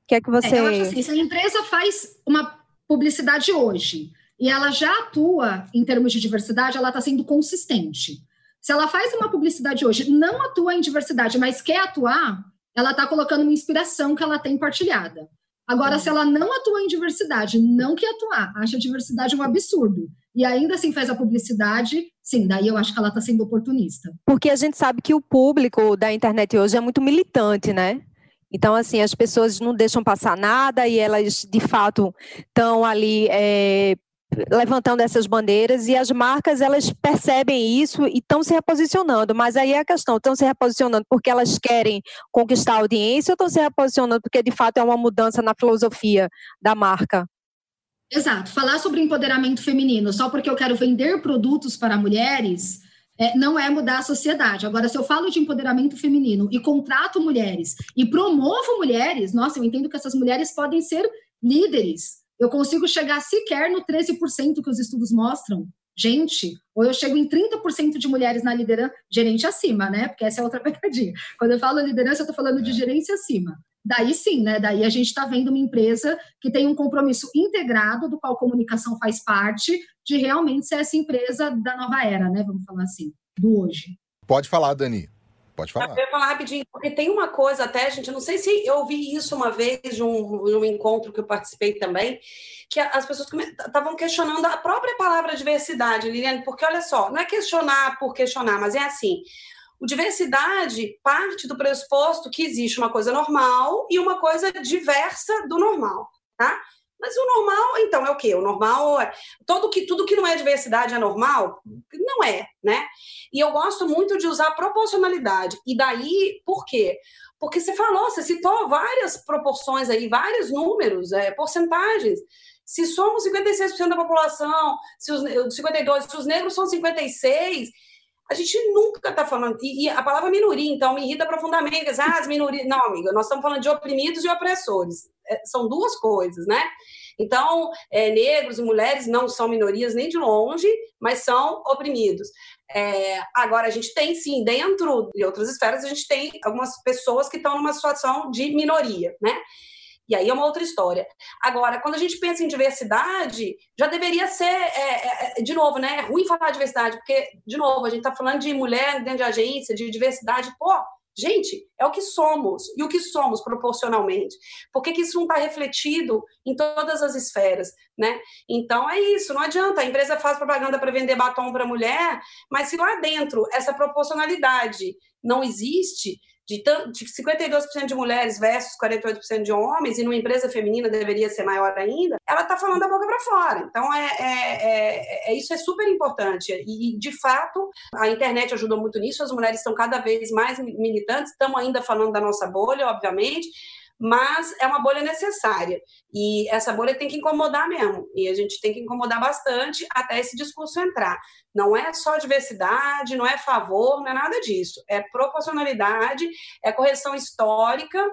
que é que você. É, eu acho assim, se a empresa faz uma publicidade hoje e ela já atua em termos de diversidade, ela está sendo consistente. Se ela faz uma publicidade hoje, não atua em diversidade, mas quer atuar, ela está colocando uma inspiração que ela tem partilhada. Agora, se ela não atua em diversidade, não quer atuar, acha a diversidade um absurdo, e ainda assim faz a publicidade, sim, daí eu acho que ela está sendo oportunista. Porque a gente sabe que o público da internet hoje é muito militante, né? Então, assim, as pessoas não deixam passar nada e elas, de fato, estão ali é, levantando essas bandeiras e as marcas elas percebem isso e estão se reposicionando, mas aí é a questão, estão se reposicionando porque elas querem conquistar a audiência ou estão se reposicionando porque de fato é uma mudança na filosofia da marca? Exato. Falar sobre empoderamento feminino só porque eu quero vender produtos para mulheres é, não é mudar a sociedade. Agora, se eu falo de empoderamento feminino e contrato mulheres e promovo mulheres, nossa, eu entendo que essas mulheres podem ser líderes, eu consigo chegar sequer no 13% que os estudos mostram. Gente, ou eu chego em 30% de mulheres na liderança, gerente acima, né? Porque essa é outra *laughs* pegadinha. Quando eu falo liderança, eu estou falando de é. gerência acima. Daí sim, né? Daí a gente está vendo uma empresa que tem um compromisso integrado, do qual comunicação faz parte, de realmente ser essa empresa da nova era, né? Vamos falar assim, do hoje. Pode falar, Dani. Pode falar. Eu ia falar rapidinho, porque tem uma coisa até, gente, não sei se eu ouvi isso uma vez de um, de um encontro que eu participei também, que as pessoas estavam questionando a própria palavra diversidade, Liliane, porque olha só, não é questionar por questionar, mas é assim, o diversidade parte do pressuposto que existe uma coisa normal e uma coisa diversa do normal, tá? Mas o normal, então, é o quê? O normal é. Todo que, tudo que não é diversidade é normal? Não é, né? E eu gosto muito de usar proporcionalidade. E daí, por quê? Porque você falou, você citou várias proporções aí, vários números, é, porcentagens. Se somos 56% da população, se os 52%, se os negros são 56%, a gente nunca está falando. E, a palavra minoria, então, me irrita profundamente. Ah, as minorias. Não, amiga, nós estamos falando de oprimidos e opressores. É, são duas coisas, né? Então, é, negros e mulheres não são minorias nem de longe, mas são oprimidos. É, agora, a gente tem sim, dentro de outras esferas, a gente tem algumas pessoas que estão numa situação de minoria, né? E aí é uma outra história. Agora, quando a gente pensa em diversidade, já deveria ser, é, é, de novo, né? É ruim falar diversidade, porque, de novo, a gente está falando de mulher dentro de agência, de diversidade. Pô, Gente, é o que somos. E o que somos proporcionalmente? Por que, que isso não está refletido em todas as esferas? Né? Então é isso, não adianta. A empresa faz propaganda para vender batom para mulher, mas se lá dentro essa proporcionalidade não existe, de, de 52% de mulheres versus 48% de homens, e numa empresa feminina deveria ser maior ainda, ela está falando da boca para fora. Então, é, é, é, é, isso é super importante. E, de fato, a internet ajudou muito nisso, as mulheres estão cada vez mais militantes, estamos ainda falando da nossa bolha, obviamente, mas é uma bolha necessária. E essa bolha tem que incomodar mesmo. E a gente tem que incomodar bastante até esse discurso entrar. Não é só diversidade, não é favor, não é nada disso. É proporcionalidade, é correção histórica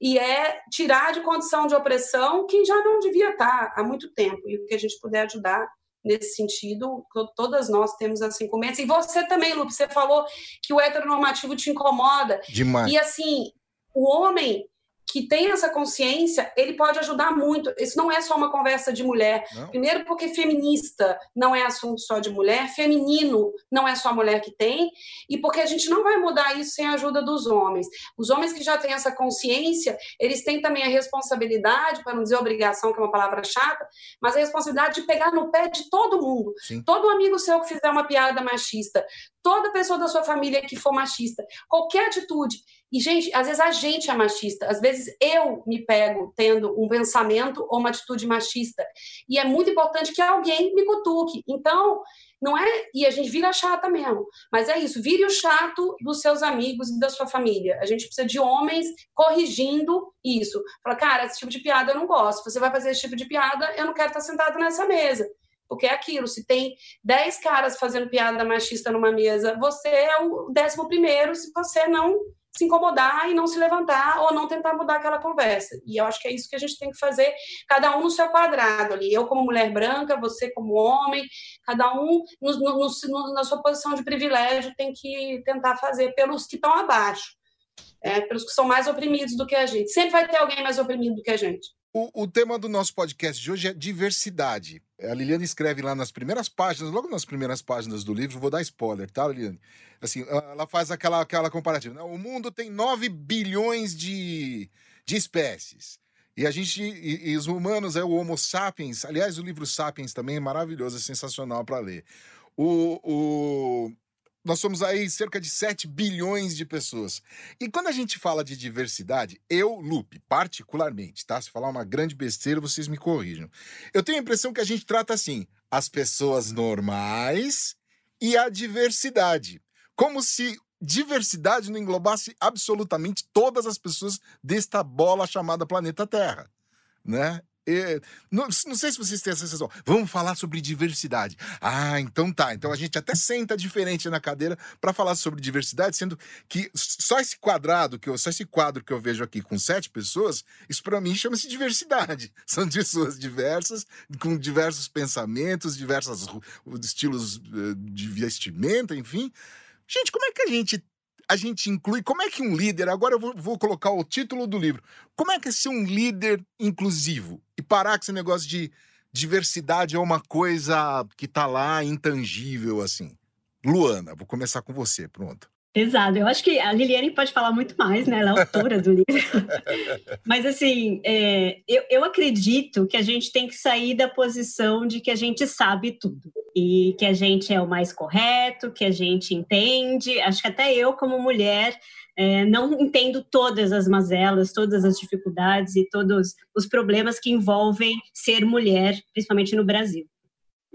e é tirar de condição de opressão quem já não devia estar há muito tempo. E o que a gente puder ajudar nesse sentido, todas nós temos assim incumbência. E você também, Lupe, você falou que o heteronormativo te incomoda. Demais. E assim, o homem que tem essa consciência, ele pode ajudar muito. Isso não é só uma conversa de mulher. Não. Primeiro, porque feminista não é assunto só de mulher, feminino não é só a mulher que tem, e porque a gente não vai mudar isso sem a ajuda dos homens. Os homens que já têm essa consciência, eles têm também a responsabilidade, para não dizer obrigação, que é uma palavra chata, mas a responsabilidade de pegar no pé de todo mundo. Sim. Todo amigo seu que fizer uma piada machista, toda pessoa da sua família que for machista, qualquer atitude e, gente, às vezes a gente é machista, às vezes eu me pego tendo um pensamento ou uma atitude machista. E é muito importante que alguém me cutuque. Então, não é. E a gente vira chata mesmo. Mas é isso, vire o chato dos seus amigos e da sua família. A gente precisa de homens corrigindo isso. Fala, cara, esse tipo de piada eu não gosto. Você vai fazer esse tipo de piada, eu não quero estar sentado nessa mesa. Porque é aquilo, se tem 10 caras fazendo piada machista numa mesa, você é o décimo primeiro se você não se incomodar e não se levantar ou não tentar mudar aquela conversa. E eu acho que é isso que a gente tem que fazer, cada um no seu quadrado ali. Eu como mulher branca, você como homem, cada um no, no, no, na sua posição de privilégio tem que tentar fazer pelos que estão abaixo, é, pelos que são mais oprimidos do que a gente. Sempre vai ter alguém mais oprimido do que a gente. O, o, tema do nosso podcast de hoje é diversidade. A Liliane escreve lá nas primeiras páginas, logo nas primeiras páginas do livro, vou dar spoiler, tá, Liliane? Assim, ela faz aquela, aquela comparativa. O mundo tem 9 bilhões de, de espécies. E a gente, e, e os humanos, é o Homo sapiens. Aliás, o livro Sapiens também é maravilhoso, é sensacional para ler. O, o, nós somos aí cerca de 7 bilhões de pessoas. E quando a gente fala de diversidade, eu, Lupe, particularmente, tá? Se falar uma grande besteira, vocês me corrijam. Eu tenho a impressão que a gente trata assim: as pessoas normais e a diversidade. Como se diversidade não englobasse absolutamente todas as pessoas desta bola chamada planeta Terra, né? É, não, não, sei se vocês têm essa sensação. Vamos falar sobre diversidade. Ah, então tá. Então a gente até senta diferente na cadeira para falar sobre diversidade, sendo que só esse quadrado que eu, só esse quadro que eu vejo aqui com sete pessoas, isso para mim chama-se diversidade. *laughs* São pessoas diversas, com diversos pensamentos, diversos estilos eh, de vestimenta, enfim. Gente, como é que a gente a gente inclui. Como é que um líder. Agora eu vou, vou, colocar o título do livro. Como é que é ser um líder inclusivo? E parar com esse negócio de diversidade é uma coisa que tá lá intangível, assim. Luana, vou começar com você, pronto. Pesado. Eu acho que a Liliane pode falar muito mais, né? Ela é autora do livro. *laughs* Mas, assim, é, eu, eu acredito que a gente tem que sair da posição de que a gente sabe tudo e que a gente é o mais correto, que a gente entende. Acho que até eu, como mulher, é, não entendo todas as mazelas, todas as dificuldades e todos os problemas que envolvem ser mulher, principalmente no Brasil.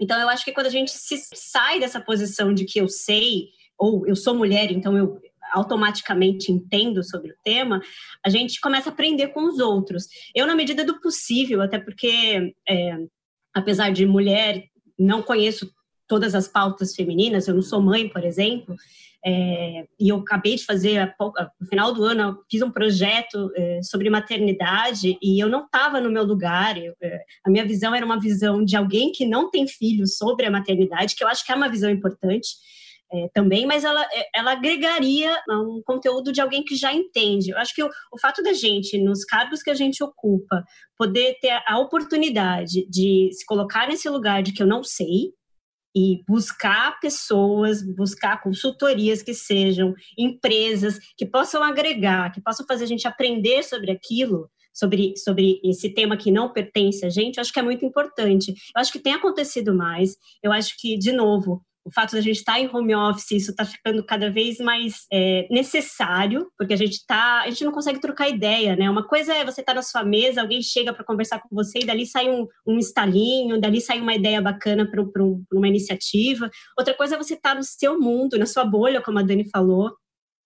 Então, eu acho que quando a gente se sai dessa posição de que eu sei ou eu sou mulher, então eu automaticamente entendo sobre o tema, a gente começa a aprender com os outros. Eu, na medida do possível, até porque, é, apesar de mulher, não conheço todas as pautas femininas, eu não sou mãe, por exemplo, é, e eu acabei de fazer, no final do ano, fiz um projeto é, sobre maternidade e eu não estava no meu lugar. Eu, é, a minha visão era uma visão de alguém que não tem filhos sobre a maternidade, que eu acho que é uma visão importante é, também, mas ela, é, ela agregaria um conteúdo de alguém que já entende. Eu acho que o, o fato da gente, nos cargos que a gente ocupa, poder ter a oportunidade de se colocar nesse lugar de que eu não sei, e buscar pessoas, buscar consultorias que sejam empresas que possam agregar, que possam fazer a gente aprender sobre aquilo, sobre, sobre esse tema que não pertence a gente, eu acho que é muito importante. Eu acho que tem acontecido mais. Eu acho que, de novo, o fato de a gente estar tá em home office, isso está ficando cada vez mais é, necessário, porque a gente tá, a gente não consegue trocar ideia, né? Uma coisa é você estar tá na sua mesa, alguém chega para conversar com você e dali sai um, um estalinho, dali sai uma ideia bacana para uma iniciativa. Outra coisa é você estar tá no seu mundo, na sua bolha, como a Dani falou,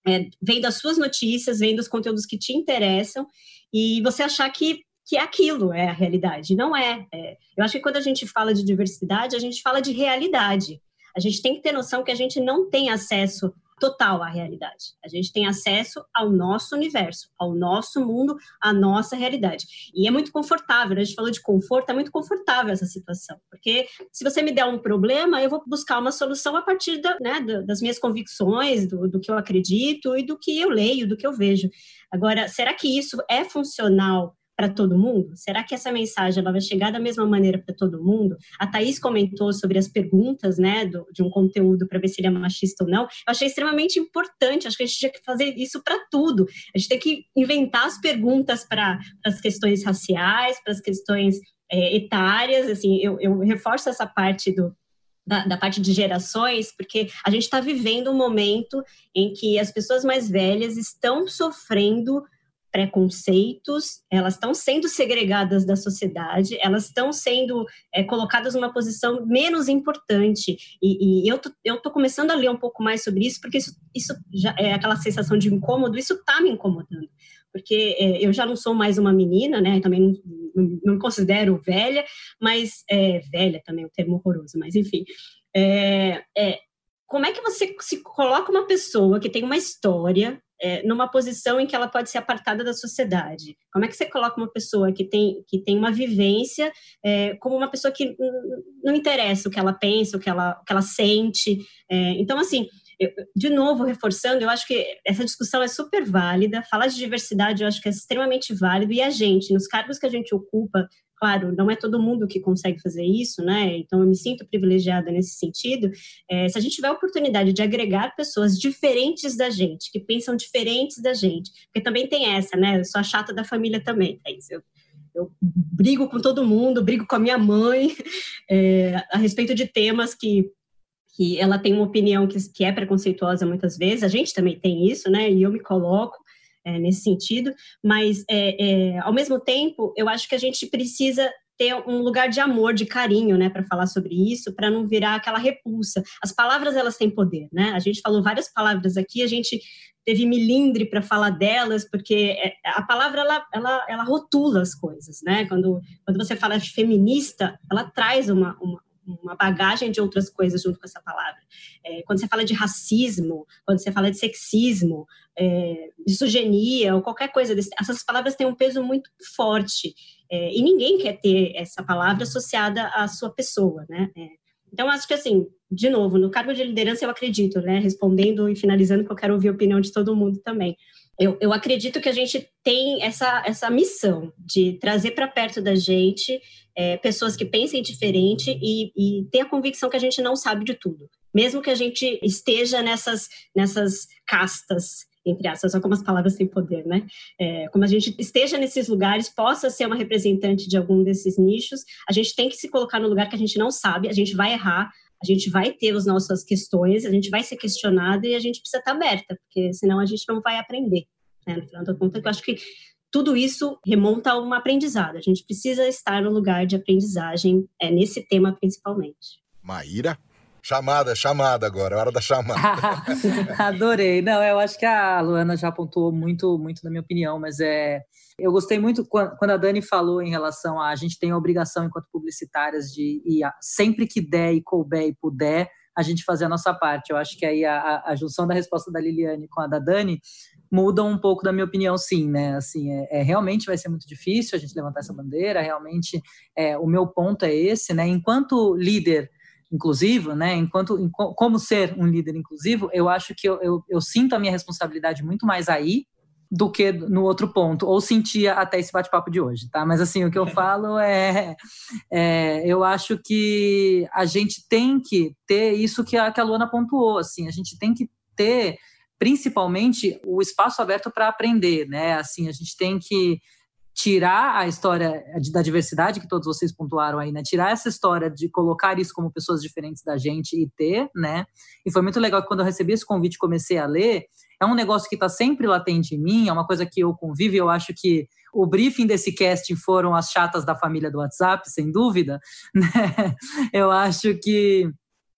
é, vendo as suas notícias, vendo os conteúdos que te interessam e você achar que que é aquilo, é a realidade. Não é. é. Eu acho que quando a gente fala de diversidade, a gente fala de realidade. A gente tem que ter noção que a gente não tem acesso total à realidade. A gente tem acesso ao nosso universo, ao nosso mundo, à nossa realidade. E é muito confortável, a gente falou de conforto, é muito confortável essa situação, porque se você me der um problema, eu vou buscar uma solução a partir da, né, das minhas convicções, do, do que eu acredito e do que eu leio, do que eu vejo. Agora, será que isso é funcional para todo mundo? Será que essa mensagem ela vai chegar da mesma maneira para todo mundo? A Thaís comentou sobre as perguntas, né, do, de um conteúdo para ver se ele é machista ou não. Eu achei extremamente importante, acho que a gente tinha que fazer isso para tudo. A gente tem que inventar as perguntas para as questões raciais, para as questões é, etárias, assim, eu, eu reforço essa parte do, da, da, parte de gerações, porque a gente está vivendo um momento em que as pessoas mais velhas estão sofrendo preconceitos, elas estão sendo segregadas da sociedade, elas estão sendo é, colocadas numa posição menos importante. E, e eu, tô, eu tô começando a ler um pouco mais sobre isso, porque isso, isso já é aquela sensação de incômodo, isso está me incomodando. Porque é, eu já não sou mais uma menina, né? Também não, não, me considero velha, mas é, velha também é um termo horroroso, mas enfim. É, como é que você se coloca uma pessoa que tem uma história é, numa posição em que ela pode ser apartada da sociedade? Como é que você coloca uma pessoa que tem, que tem uma vivência é, como uma pessoa que não interessa o que ela pensa, o que ela, o que ela sente? É, então, assim, eu, de novo, reforçando, eu acho que essa discussão é super válida. Falar de diversidade eu acho que é extremamente válido. E a gente, nos cargos que a gente ocupa, Claro, não é todo mundo que consegue fazer isso, né? Então, eu me sinto privilegiada nesse sentido. É, se a gente tiver a oportunidade de agregar pessoas diferentes da gente, que pensam diferentes da gente, porque também tem essa, né? Eu sou a chata da família também, Thaís. Eu, eu brigo com todo mundo, brigo com a minha mãe *laughs* é, a respeito de temas que que ela tem uma opinião que, que é preconceituosa muitas vezes, a gente também tem isso, né? E eu me coloco é, nesse sentido, mas é, é, ao mesmo tempo, eu acho que a gente precisa ter um lugar de amor, de carinho, né, para falar sobre isso, para não virar aquela repulsa. As palavras elas têm poder, né? A gente falou várias palavras aqui, a gente teve milindre para falar delas, porque é, a palavra ela, ela, ela rotula as coisas, né? Quando, quando você fala de feminista, ela traz uma, uma, uma bagagem de outras coisas junto com essa palavra. É, quando você fala de racismo, quando você fala de sexismo, é, misoginia ou qualquer coisa desse, essas palavras têm um peso muito forte é, e ninguém quer ter essa palavra associada à sua pessoa, né? É, então, acho que assim, de novo, no cargo de liderança eu acredito, né? Respondendo e finalizando, porque eu quero ouvir a opinião de todo mundo também. Eu, eu acredito que a gente tem essa, essa missão de trazer para perto da gente é, pessoas que pensem diferente e, e ter a convicção que a gente não sabe de tudo mesmo que a gente esteja nessas, nessas castas entre aspas, só como as palavras têm poder, né? É, como a gente esteja nesses lugares, possa ser uma representante de algum desses nichos, a gente tem que se colocar no lugar que a gente não sabe, a gente vai errar, a gente vai ter as nossas questões, a gente vai ser questionado e a gente precisa estar aberta, porque senão a gente não vai aprender. Né? No final da conta, eu acho que tudo isso remonta a uma aprendizado. A gente precisa estar no lugar de aprendizagem, é, nesse tema principalmente. Maíra? Chamada, chamada agora, é hora da chamada. *laughs* Adorei. Não, eu acho que a Luana já apontou muito, muito na minha opinião, mas é. Eu gostei muito quando a Dani falou em relação a a gente tem a obrigação, enquanto publicitárias, de ir sempre que der e couber e puder, a gente fazer a nossa parte. Eu acho que aí a, a junção da resposta da Liliane com a da Dani muda um pouco da minha opinião, sim, né? Assim, é, é, realmente vai ser muito difícil a gente levantar essa bandeira. Realmente, é, o meu ponto é esse, né? Enquanto líder inclusivo, né? Enquanto em, como ser um líder inclusivo, eu acho que eu, eu, eu, sinto a minha responsabilidade muito mais aí do que no outro ponto, ou sentia até esse bate-papo de hoje, tá? Mas assim, o que eu *laughs* falo é, é, eu acho que a gente tem que ter isso que a, que a Luana pontuou, assim, a gente tem que ter principalmente o espaço aberto para aprender, né? Assim, a gente tem que tirar a história da diversidade que todos vocês pontuaram aí, né? Tirar essa história de colocar isso como pessoas diferentes da gente e ter, né? E foi muito legal que quando eu recebi esse convite comecei a ler, é um negócio que está sempre latente em mim, é uma coisa que eu convivo e eu acho que o briefing desse casting foram as chatas da família do WhatsApp, sem dúvida, *laughs* né? Eu acho que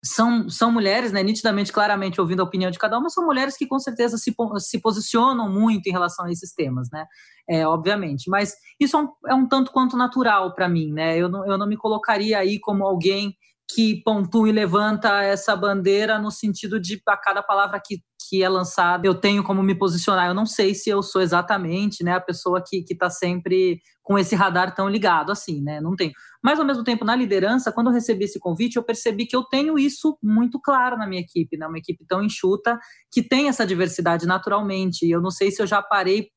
são, são mulheres, né, nitidamente, claramente ouvindo a opinião de cada uma, são mulheres que com certeza se, se posicionam muito em relação a esses temas, né, é, obviamente. Mas isso é um, é um tanto quanto natural para mim, né, eu não, eu não me colocaria aí como alguém que pontua e levanta essa bandeira no sentido de a cada palavra que, que é lançada eu tenho como me posicionar. Eu não sei se eu sou exatamente né, a pessoa que está sempre com esse radar tão ligado assim, né? Não tenho. Mas ao mesmo tempo, na liderança, quando eu recebi esse convite, eu percebi que eu tenho isso muito claro na minha equipe, né? Uma equipe tão enxuta que tem essa diversidade naturalmente. E eu não sei se eu já parei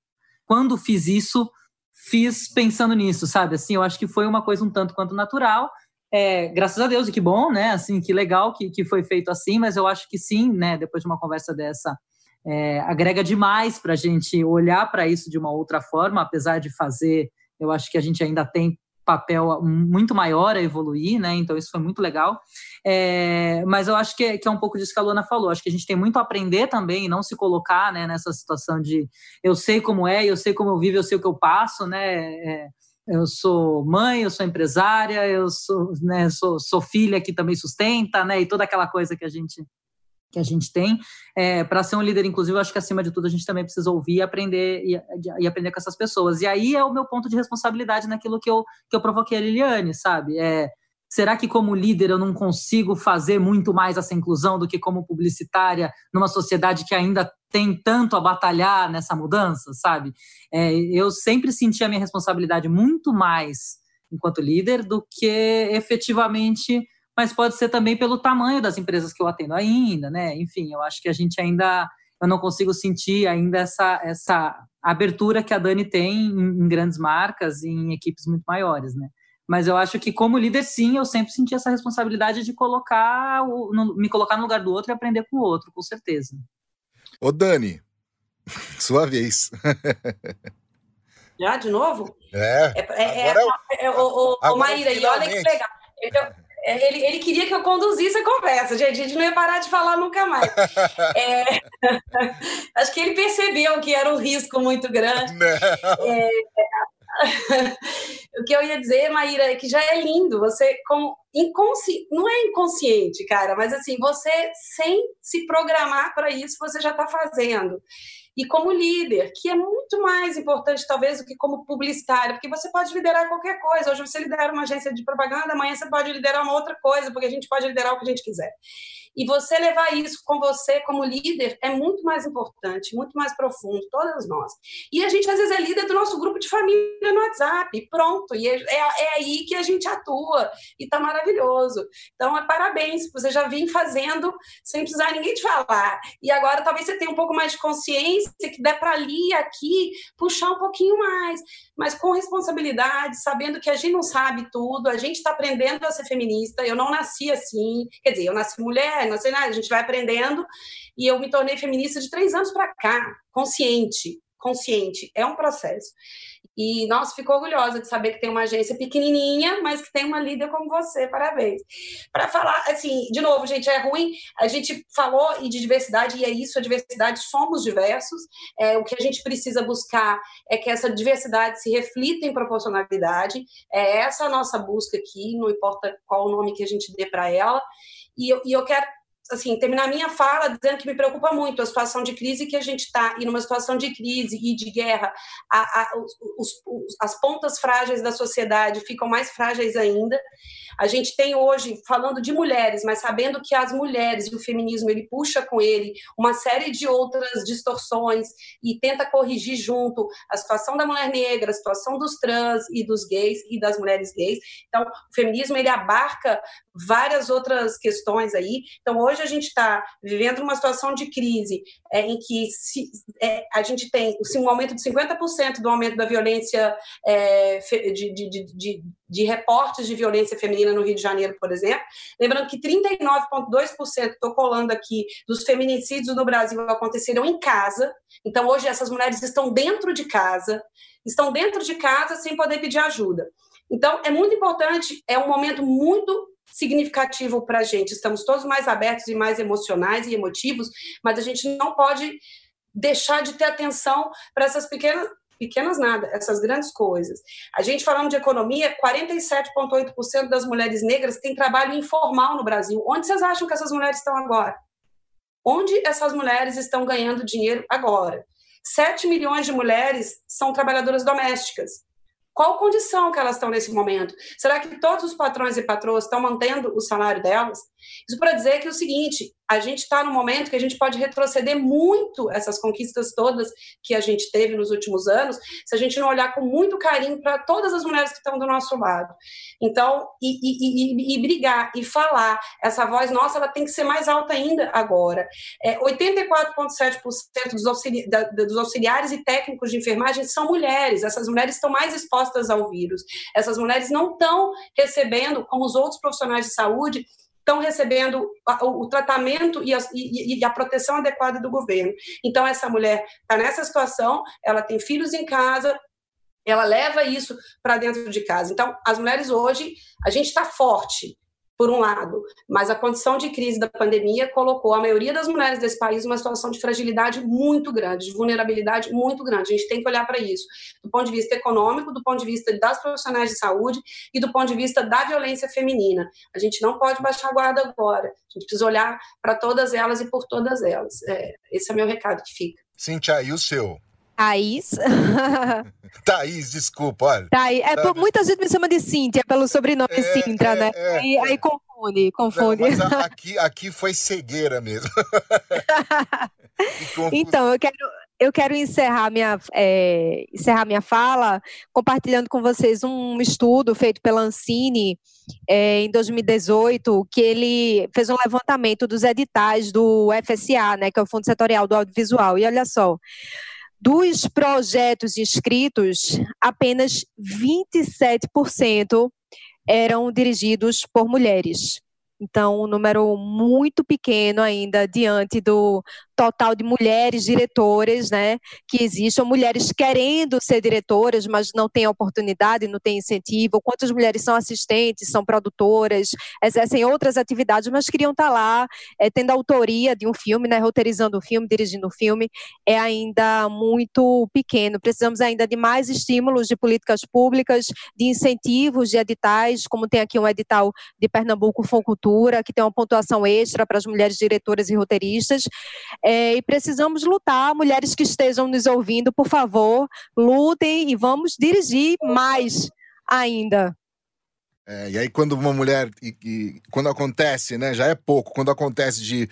quando fiz isso, fiz pensando nisso, sabe? Assim, eu acho que foi uma coisa um tanto quanto natural é, graças a Deus, e que bom, né? Assim, que legal que, que foi feito assim, mas eu acho que sim, né? Depois de uma conversa dessa, é, agrega demais para a gente olhar para isso de uma outra forma, apesar de fazer, eu acho que a gente ainda tem papel muito maior a evoluir, né? Então isso foi muito legal. É, mas eu acho que é, que é, um pouco disso que a Luana falou. Acho que a gente tem muito a aprender também, e não se colocar né, nessa situação de eu sei como é, eu sei como eu vivo, eu sei o que eu passo, né? É, eu sou mãe, eu sou empresária, eu sou, né, sou, sou filha que também sustenta, né, e toda aquela coisa que a gente que a gente tem. É, para ser um líder inclusive, eu acho que acima de tudo a gente também precisa ouvir aprender e, e, aprender com essas pessoas. E aí é o meu ponto de responsabilidade naquilo que eu, que eu provoquei a Liliane, sabe? É, será que como líder eu não consigo fazer muito mais essa inclusão do que como publicitária numa sociedade que ainda tem tanto a batalhar nessa mudança, sabe? É, eu sempre senti a minha responsabilidade muito mais enquanto líder do que efetivamente, mas pode ser também pelo tamanho das empresas que eu atendo ainda, né? Enfim, eu acho que a gente ainda, eu não consigo sentir ainda essa, essa abertura que a Dani tem em, em grandes marcas e em equipes muito maiores, né? Mas eu acho que como líder, sim, eu sempre senti essa responsabilidade de colocar, o, no, me colocar no lugar do outro e aprender com o outro, com certeza. Ô, Dani, *laughs* sua vez. Já, de novo? É. é, é, é, é o, o, Maíra, e olha que legal. É, ele, ele queria que eu conduzisse a conversa, gente. A gente não ia parar de falar nunca mais. *laughs* É, *laughs* acho que ele percebeu que era um risco muito grande. É, *laughs* o que eu ia dizer, Maíra, é que já é lindo. Você, como inconsci... não é inconsciente, cara, mas assim, você sem se programar para isso, você já está fazendo. E como líder, que é muito mais importante, talvez, do que como publicitário, porque você pode liderar qualquer coisa. Hoje você lidera uma agência de propaganda, amanhã você pode liderar uma outra coisa, porque a gente pode liderar o que a gente quiser. E você levar isso com você como líder é muito mais importante, muito mais profundo, todas nós. E a gente, às vezes, é líder do nosso grupo de família no WhatsApp, pronto. E é, é, é aí que a gente atua, e está maravilhoso. Então, é parabéns, você já vem fazendo sem precisar ninguém te falar. E agora, talvez você tenha um pouco mais de consciência que der para ali aqui puxar um pouquinho mais, mas com responsabilidade, sabendo que a gente não sabe tudo, a gente está aprendendo a ser feminista. Eu não nasci assim, quer dizer, eu nasci mulher, não sei nada, a gente vai aprendendo e eu me tornei feminista de três anos para cá, consciente, consciente. É um processo. E, nossa, fico orgulhosa de saber que tem uma agência pequenininha, mas que tem uma líder como você. Parabéns. Para falar, assim, de novo, gente, é ruim. A gente falou e de diversidade, e é isso, a diversidade, somos diversos. É, o que a gente precisa buscar é que essa diversidade se reflita em proporcionalidade. É essa a nossa busca aqui, não importa qual o nome que a gente dê para ela. E eu, e eu quero assim, terminar minha fala dizendo que me preocupa muito a situação de crise que a gente está, e numa situação de crise e de guerra, a, a, os, os, as pontas frágeis da sociedade ficam mais frágeis ainda. A gente tem hoje, falando de mulheres, mas sabendo que as mulheres e o feminismo, ele puxa com ele uma série de outras distorções e tenta corrigir junto a situação da mulher negra, a situação dos trans e dos gays e das mulheres gays. Então, o feminismo, ele abarca várias outras questões aí. Então, hoje a gente está vivendo uma situação de crise é, em que se, é, a gente tem assim, um aumento de 50% do aumento da violência, é, de, de, de, de, reportes de violência feminina no Rio de Janeiro, por exemplo. Lembrando que 39,2%, estou colando aqui, dos feminicídios no Brasil aconteceram em casa. Então, hoje essas mulheres estão dentro de casa, estão dentro de casa sem poder pedir ajuda. Então, é muito importante, é um momento muito significativo para a gente. Estamos todos mais abertos e mais emocionais e emotivos, mas a gente não pode deixar de ter atenção para essas pequenas pequenas nada, essas grandes coisas. A gente falando de economia, 47,8% das mulheres negras têm trabalho informal no Brasil. Onde vocês acham que essas mulheres estão agora? Onde essas mulheres estão ganhando dinheiro agora? 7 milhões de mulheres são trabalhadoras domésticas. Qual condição que elas estão nesse momento? Será que todos os patrões e patroas estão mantendo o salário delas? Isso para dizer que é o seguinte, a gente está num momento que a gente pode retroceder muito essas conquistas todas que a gente teve nos últimos anos, se a gente não olhar com muito carinho para todas as mulheres que estão do nosso lado. Então, e, e, e, e, brigar e falar, essa voz nossa, ela tem que ser mais alta ainda agora. É, 84,7% dos, auxili dos auxiliares e técnicos de enfermagem são mulheres. Essas mulheres estão mais expostas ao vírus. Essas mulheres não estão recebendo, como os outros profissionais de saúde, estão recebendo o, tratamento e a, e, e a, proteção adequada do governo. Então, essa mulher está nessa situação, ela tem filhos em casa, ela leva isso para dentro de casa. Então, as mulheres hoje, a gente está forte, por um lado, mas a condição de crise da pandemia colocou a maioria das mulheres desse país numa situação de fragilidade muito grande, de vulnerabilidade muito grande. A gente tem que olhar para isso, do ponto de vista econômico, do ponto de vista das profissionais de saúde e do ponto de vista da violência feminina. A gente não pode baixar a guarda agora. A gente precisa olhar para todas elas e por todas elas. É, esse é o meu recado que fica. Cintia, e o seu? Thaís. *laughs* Thaís, desculpa, olha. Thaís. É, por, muita gente me chama de Cíntia pelo sobrenome é, Sintra, é, né? É, aí, aí, confunde, confunde. Não, mas a, *laughs* aqui, aqui foi cegueira mesmo. *laughs* então, eu quero, eu quero encerrar minha, é, encerrar minha fala compartilhando com vocês um estudo feito pela Ancine é, em 2018, que ele fez um levantamento dos editais do FSA, né, que é o Fundo Setorial do Audiovisual. E olha só, dos projetos inscritos, apenas 27% eram dirigidos por mulheres. Então, um número muito pequeno ainda diante do total de mulheres diretoras, né, que existem, mulheres querendo ser diretoras, mas não têm oportunidade, não têm incentivo, quantas mulheres são assistentes, são produtoras, exercem outras atividades, mas queriam estar lá, é, tendo autoria de um filme, né, roteirizando o um filme, dirigindo o um filme, é ainda muito pequeno. Precisamos ainda de mais estímulos de políticas públicas, de incentivos de editais, como tem aqui um edital de Pernambuco Foncultura, que tem uma pontuação extra para as mulheres diretoras e roteiristas, é, e precisamos lutar. Mulheres que estejam nos ouvindo, por favor, lutem e vamos dirigir mais ainda. É, e aí quando uma mulher e, e, quando acontece, né, já é pouco. Quando acontece de,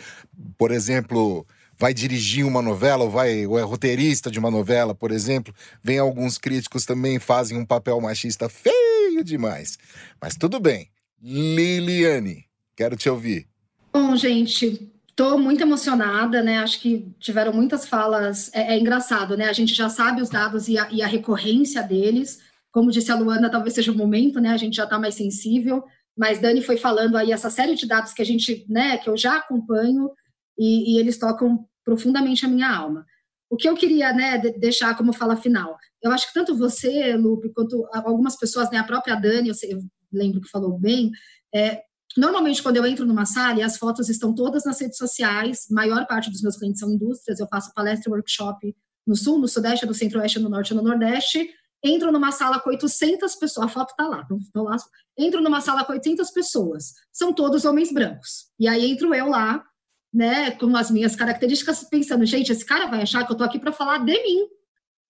por exemplo, vai dirigir uma novela ou vai ou é roteirista de uma novela, por exemplo, vem alguns críticos também fazem um papel machista feio demais. Mas tudo bem. Liliane, quero te ouvir. Bom, gente, Estou muito emocionada, né? Acho que tiveram muitas falas. É, é engraçado, né? A gente já sabe os dados e a, e a, recorrência deles. Como disse a Luana, talvez seja o momento, né? A gente já está mais sensível. Mas Dani foi falando aí essa série de dados que a gente, né? Que eu já acompanho e, e eles tocam profundamente a minha alma. O que eu queria, né? Deixar como fala final. Eu acho que tanto você, Lupe, quanto algumas pessoas, né? A própria Dani, eu, sei, eu lembro que falou bem. É, Normalmente, quando eu entro numa sala e as fotos estão todas nas redes sociais, maior parte dos meus clientes são indústrias, eu faço palestra e workshop no sul, no sudeste, no centro-oeste, no norte e no nordeste. Entro numa sala com 800 pessoas, a foto está lá, então lá. Entro numa sala com 800 pessoas, são todos homens brancos. E aí entro eu lá, né, com as minhas características, pensando, gente, esse cara vai achar que eu tô aqui para falar de mim.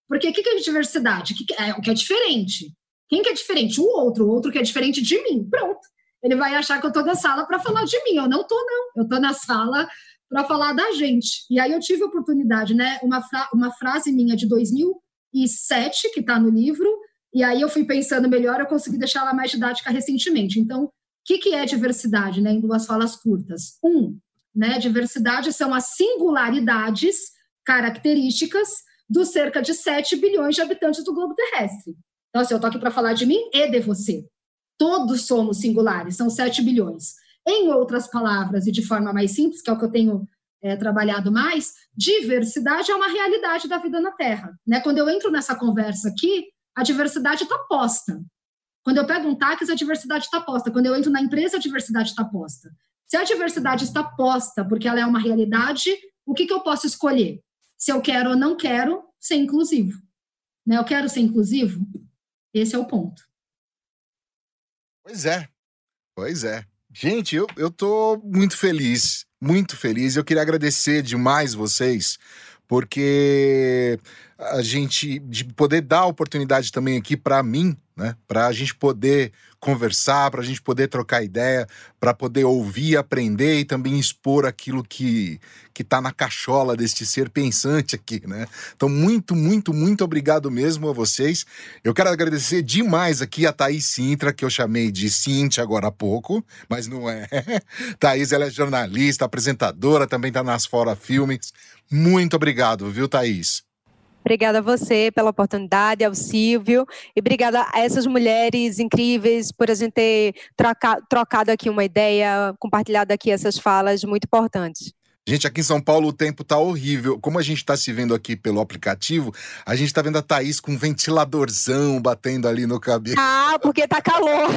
Porque o que, que é diversidade? Que que é o que é diferente. Quem que é diferente? O outro, o outro que é diferente de mim. Pronto ele vai achar que eu estou na sala para falar de mim. Eu não estou, não. Eu estou na sala para falar da gente. E aí eu tive a oportunidade, né? Uma, fra uma frase minha de 2007, que está no livro, e aí eu fui pensando melhor, eu consegui deixar ela mais didática recentemente. Então, o que, que é diversidade, né? Em duas falas curtas. Um, né? Diversidade são as singularidades características dos cerca de 7 bilhões de habitantes do globo terrestre. Então, assim, eu estou aqui para falar de mim e de você todos somos singulares, são 7 bilhões. Em outras palavras, e de forma mais simples, que é o que eu tenho é, trabalhado mais, diversidade é uma realidade da vida na Terra. Né? Quando eu entro nessa conversa aqui, a diversidade está posta. Quando eu pego um táxi, a diversidade está posta. Quando eu entro na empresa, a diversidade está posta. Se a diversidade está posta porque ela é uma realidade, o que, que eu posso escolher? Se eu quero ou não quero ser inclusivo. Né? Eu quero ser inclusivo? Esse é o ponto. Pois é, pois é. Gente, eu, eu tô muito feliz, muito feliz. Eu queria agradecer demais vocês, porque a gente de poder dar oportunidade também aqui para mim, né? Para a gente poder conversar, para a gente poder trocar ideia, para poder ouvir, aprender e também expor aquilo que que está na cachola deste ser pensante aqui, né? Então, muito, muito, muito obrigado mesmo a vocês. Eu quero agradecer demais aqui a Thaís Sintra, que eu chamei de Cintia agora há pouco, mas não é. *laughs* Thaís, ela é jornalista, apresentadora, também está nas Fora Filmes. Muito obrigado, viu, Thaís? Obrigada a você pela oportunidade, ao Silvio, e obrigada a essas mulheres incríveis por a gente ter troca, trocado aqui uma ideia, compartilhado aqui essas falas muito importantes. Gente, aqui em São Paulo o tempo tá horrível. Como a gente tá se vendo aqui pelo aplicativo, a gente tá vendo a Thaís com um ventiladorzão batendo ali no cabelo. Ah, porque tá calor.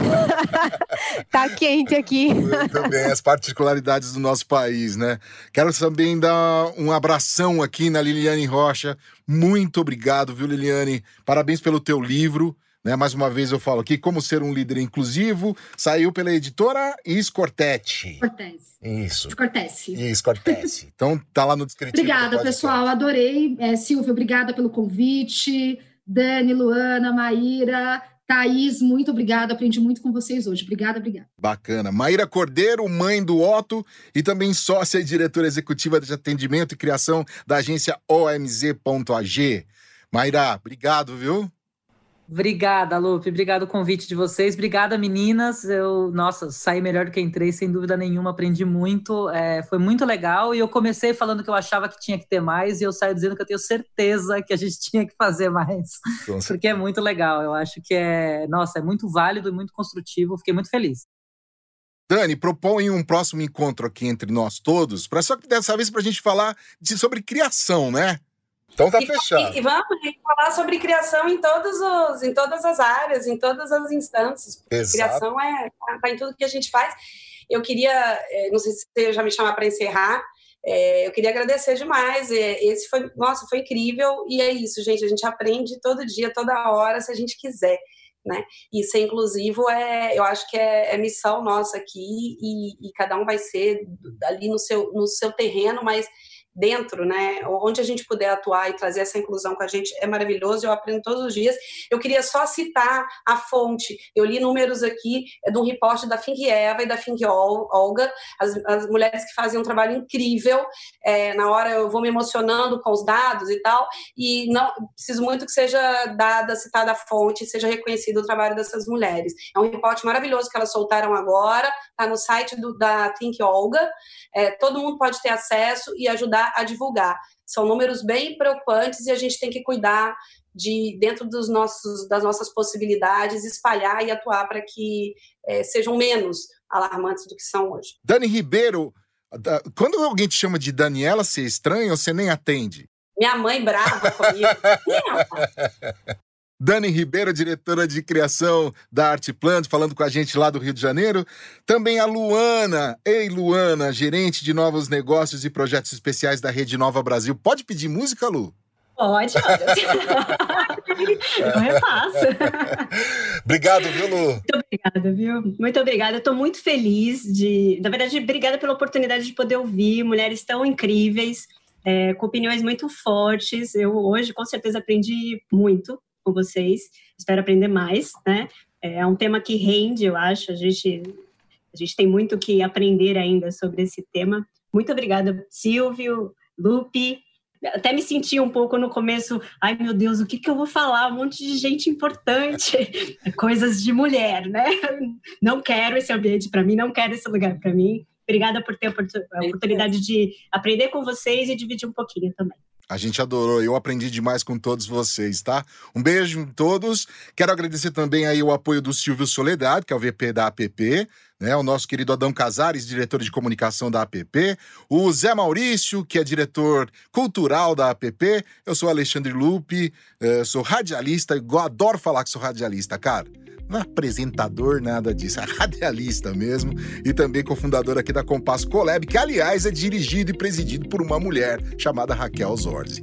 *laughs* tá quente aqui. Também as particularidades do nosso país, né? Quero também dar um abração aqui na Liliane Rocha. Muito obrigado, viu, Liliane? Parabéns pelo teu livro. Né? Mais uma vez eu falo aqui, Como Ser um Líder Inclusivo, saiu pela editora Iscortete. Cortese. Isso. Escortece. Escortece. *laughs* então tá lá no descritivo. Obrigada, pessoal, adorei. É, Silvia, obrigada pelo convite. Dani, Luana, Maíra, Thaís, muito obrigada. Aprendi muito com vocês hoje. Obrigada, obrigada. Bacana. Maíra Cordeiro, mãe do Otto e também sócia e diretora executiva de atendimento e criação da agência OMZ.ag. Maíra, obrigado, viu? Obrigada, Lupe. Obrigado o convite de vocês. Obrigada, meninas. Eu, nossa, saí melhor do que entrei, sem dúvida nenhuma. Aprendi muito. É, foi muito legal. E eu comecei falando que eu achava que tinha que ter mais, e eu saio dizendo que eu tenho certeza que a gente *laughs* tinha que fazer mais. Porque é muito legal. Eu acho que é, nossa, é muito válido e muito construtivo. Fiquei muito feliz. Dani, propõe um próximo encontro aqui entre nós todos, para só que dessa vez para a gente falar de, sobre criação, né? Então tá e, fechado. E, e vamos falar sobre criação em, todos os, em todas as áreas, em todas as instâncias. Exato. Criação é tá em tudo que a gente faz. Eu queria, é, não sei se você já me chamar para encerrar, é, eu queria agradecer demais. É, esse foi, nossa, foi incrível. E é isso, gente. A gente aprende todo dia, toda hora, se a gente quiser. Né? E ser inclusivo é, eu acho que é, é missão nossa aqui e, e, cada um vai ser ali no seu, no seu terreno, mas dentro, né? Onde a gente puder atuar e trazer essa inclusão com a gente é maravilhoso, eu aprendo todos os dias. Eu queria só citar a fonte. Eu li números aqui é de um reporte da Think Eva e da Think Olga, as, as mulheres que fazem um trabalho incrível. É, na hora eu vou me emocionando com os dados e tal, e não preciso muito que seja dada, citada a fonte, seja reconhecido o trabalho dessas mulheres. É um reporte maravilhoso que elas soltaram agora, está no site do, da Think Olga. É, todo mundo pode ter acesso e ajudar a divulgar. São números bem preocupantes e a gente tem que cuidar de, dentro dos nossos, das nossas possibilidades, espalhar e atuar para que é, sejam menos alarmantes do que são hoje. Dani Ribeiro, quando alguém te chama de Daniela, você é estranha ou você nem atende? Minha mãe brava comigo. *laughs* Dani Ribeiro, diretora de criação da Arte Plant, falando com a gente lá do Rio de Janeiro. Também a Luana. Ei, Luana, gerente de novos negócios e projetos especiais da Rede Nova Brasil. Pode pedir música, Lu? Pode, olha. *laughs* Eu repasso. Obrigado, viu, Lu? Muito obrigada, viu? Muito obrigada. Estou muito feliz de. Na verdade, obrigada pela oportunidade de poder ouvir mulheres tão incríveis, é, com opiniões muito fortes. Eu hoje, com certeza, aprendi muito com vocês. Espero aprender mais, né? É um tema que rende, eu acho. A gente, a gente tem muito que aprender ainda sobre esse tema. Muito obrigada, Silvio, Lupe. Até me senti um pouco no começo, ai meu Deus, o que, que eu vou falar? Um monte de gente importante, *laughs* coisas de mulher, né? *laughs* Não quero esse ambiente para mim, não quero esse lugar para mim. Obrigada por ter a oportunidade de aprender com vocês e dividir um pouquinho também. A gente adorou, eu aprendi demais com todos vocês, tá? Um beijo em todos. Quero agradecer também aí o apoio do Silvio Soledade, que é o VP da APP, né? O nosso querido Adão Casares, diretor de comunicação da APP, o Zé Maurício, que é diretor cultural da APP. Eu sou Alexandre Lupe, eh, sou radialista, adoro falar que sou radialista, cara não é apresentador, nada disso, é radialista mesmo, e também cofundador aqui da Compass Colab, que aliás é dirigido e presidido por uma mulher chamada Raquel Zorzi.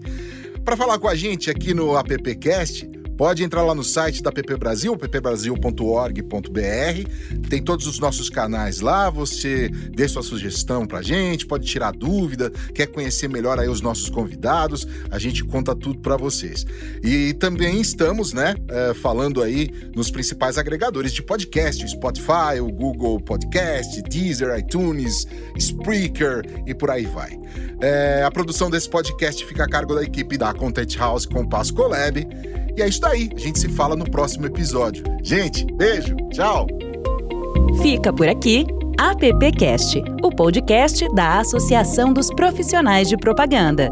Para falar com a gente aqui no AppCast, Pode entrar lá no site da PP Brasil, ppbrasil.org.br. Tem todos os nossos canais lá. Você dê sua sugestão pra gente, pode tirar dúvida, quer conhecer melhor aí os nossos convidados, a gente conta tudo para vocês. E também estamos, né, é, falando aí nos principais agregadores de podcast, Spotify, o Google Podcast, Deezer, iTunes, Spreaker e por aí vai. É, a produção desse podcast fica a cargo da equipe da Content House Compass Collab. E é isso daí. A gente se fala no próximo episódio. Gente, beijo. Tchau. Fica por aqui AppCast, o podcast da Associação dos Profissionais de Propaganda.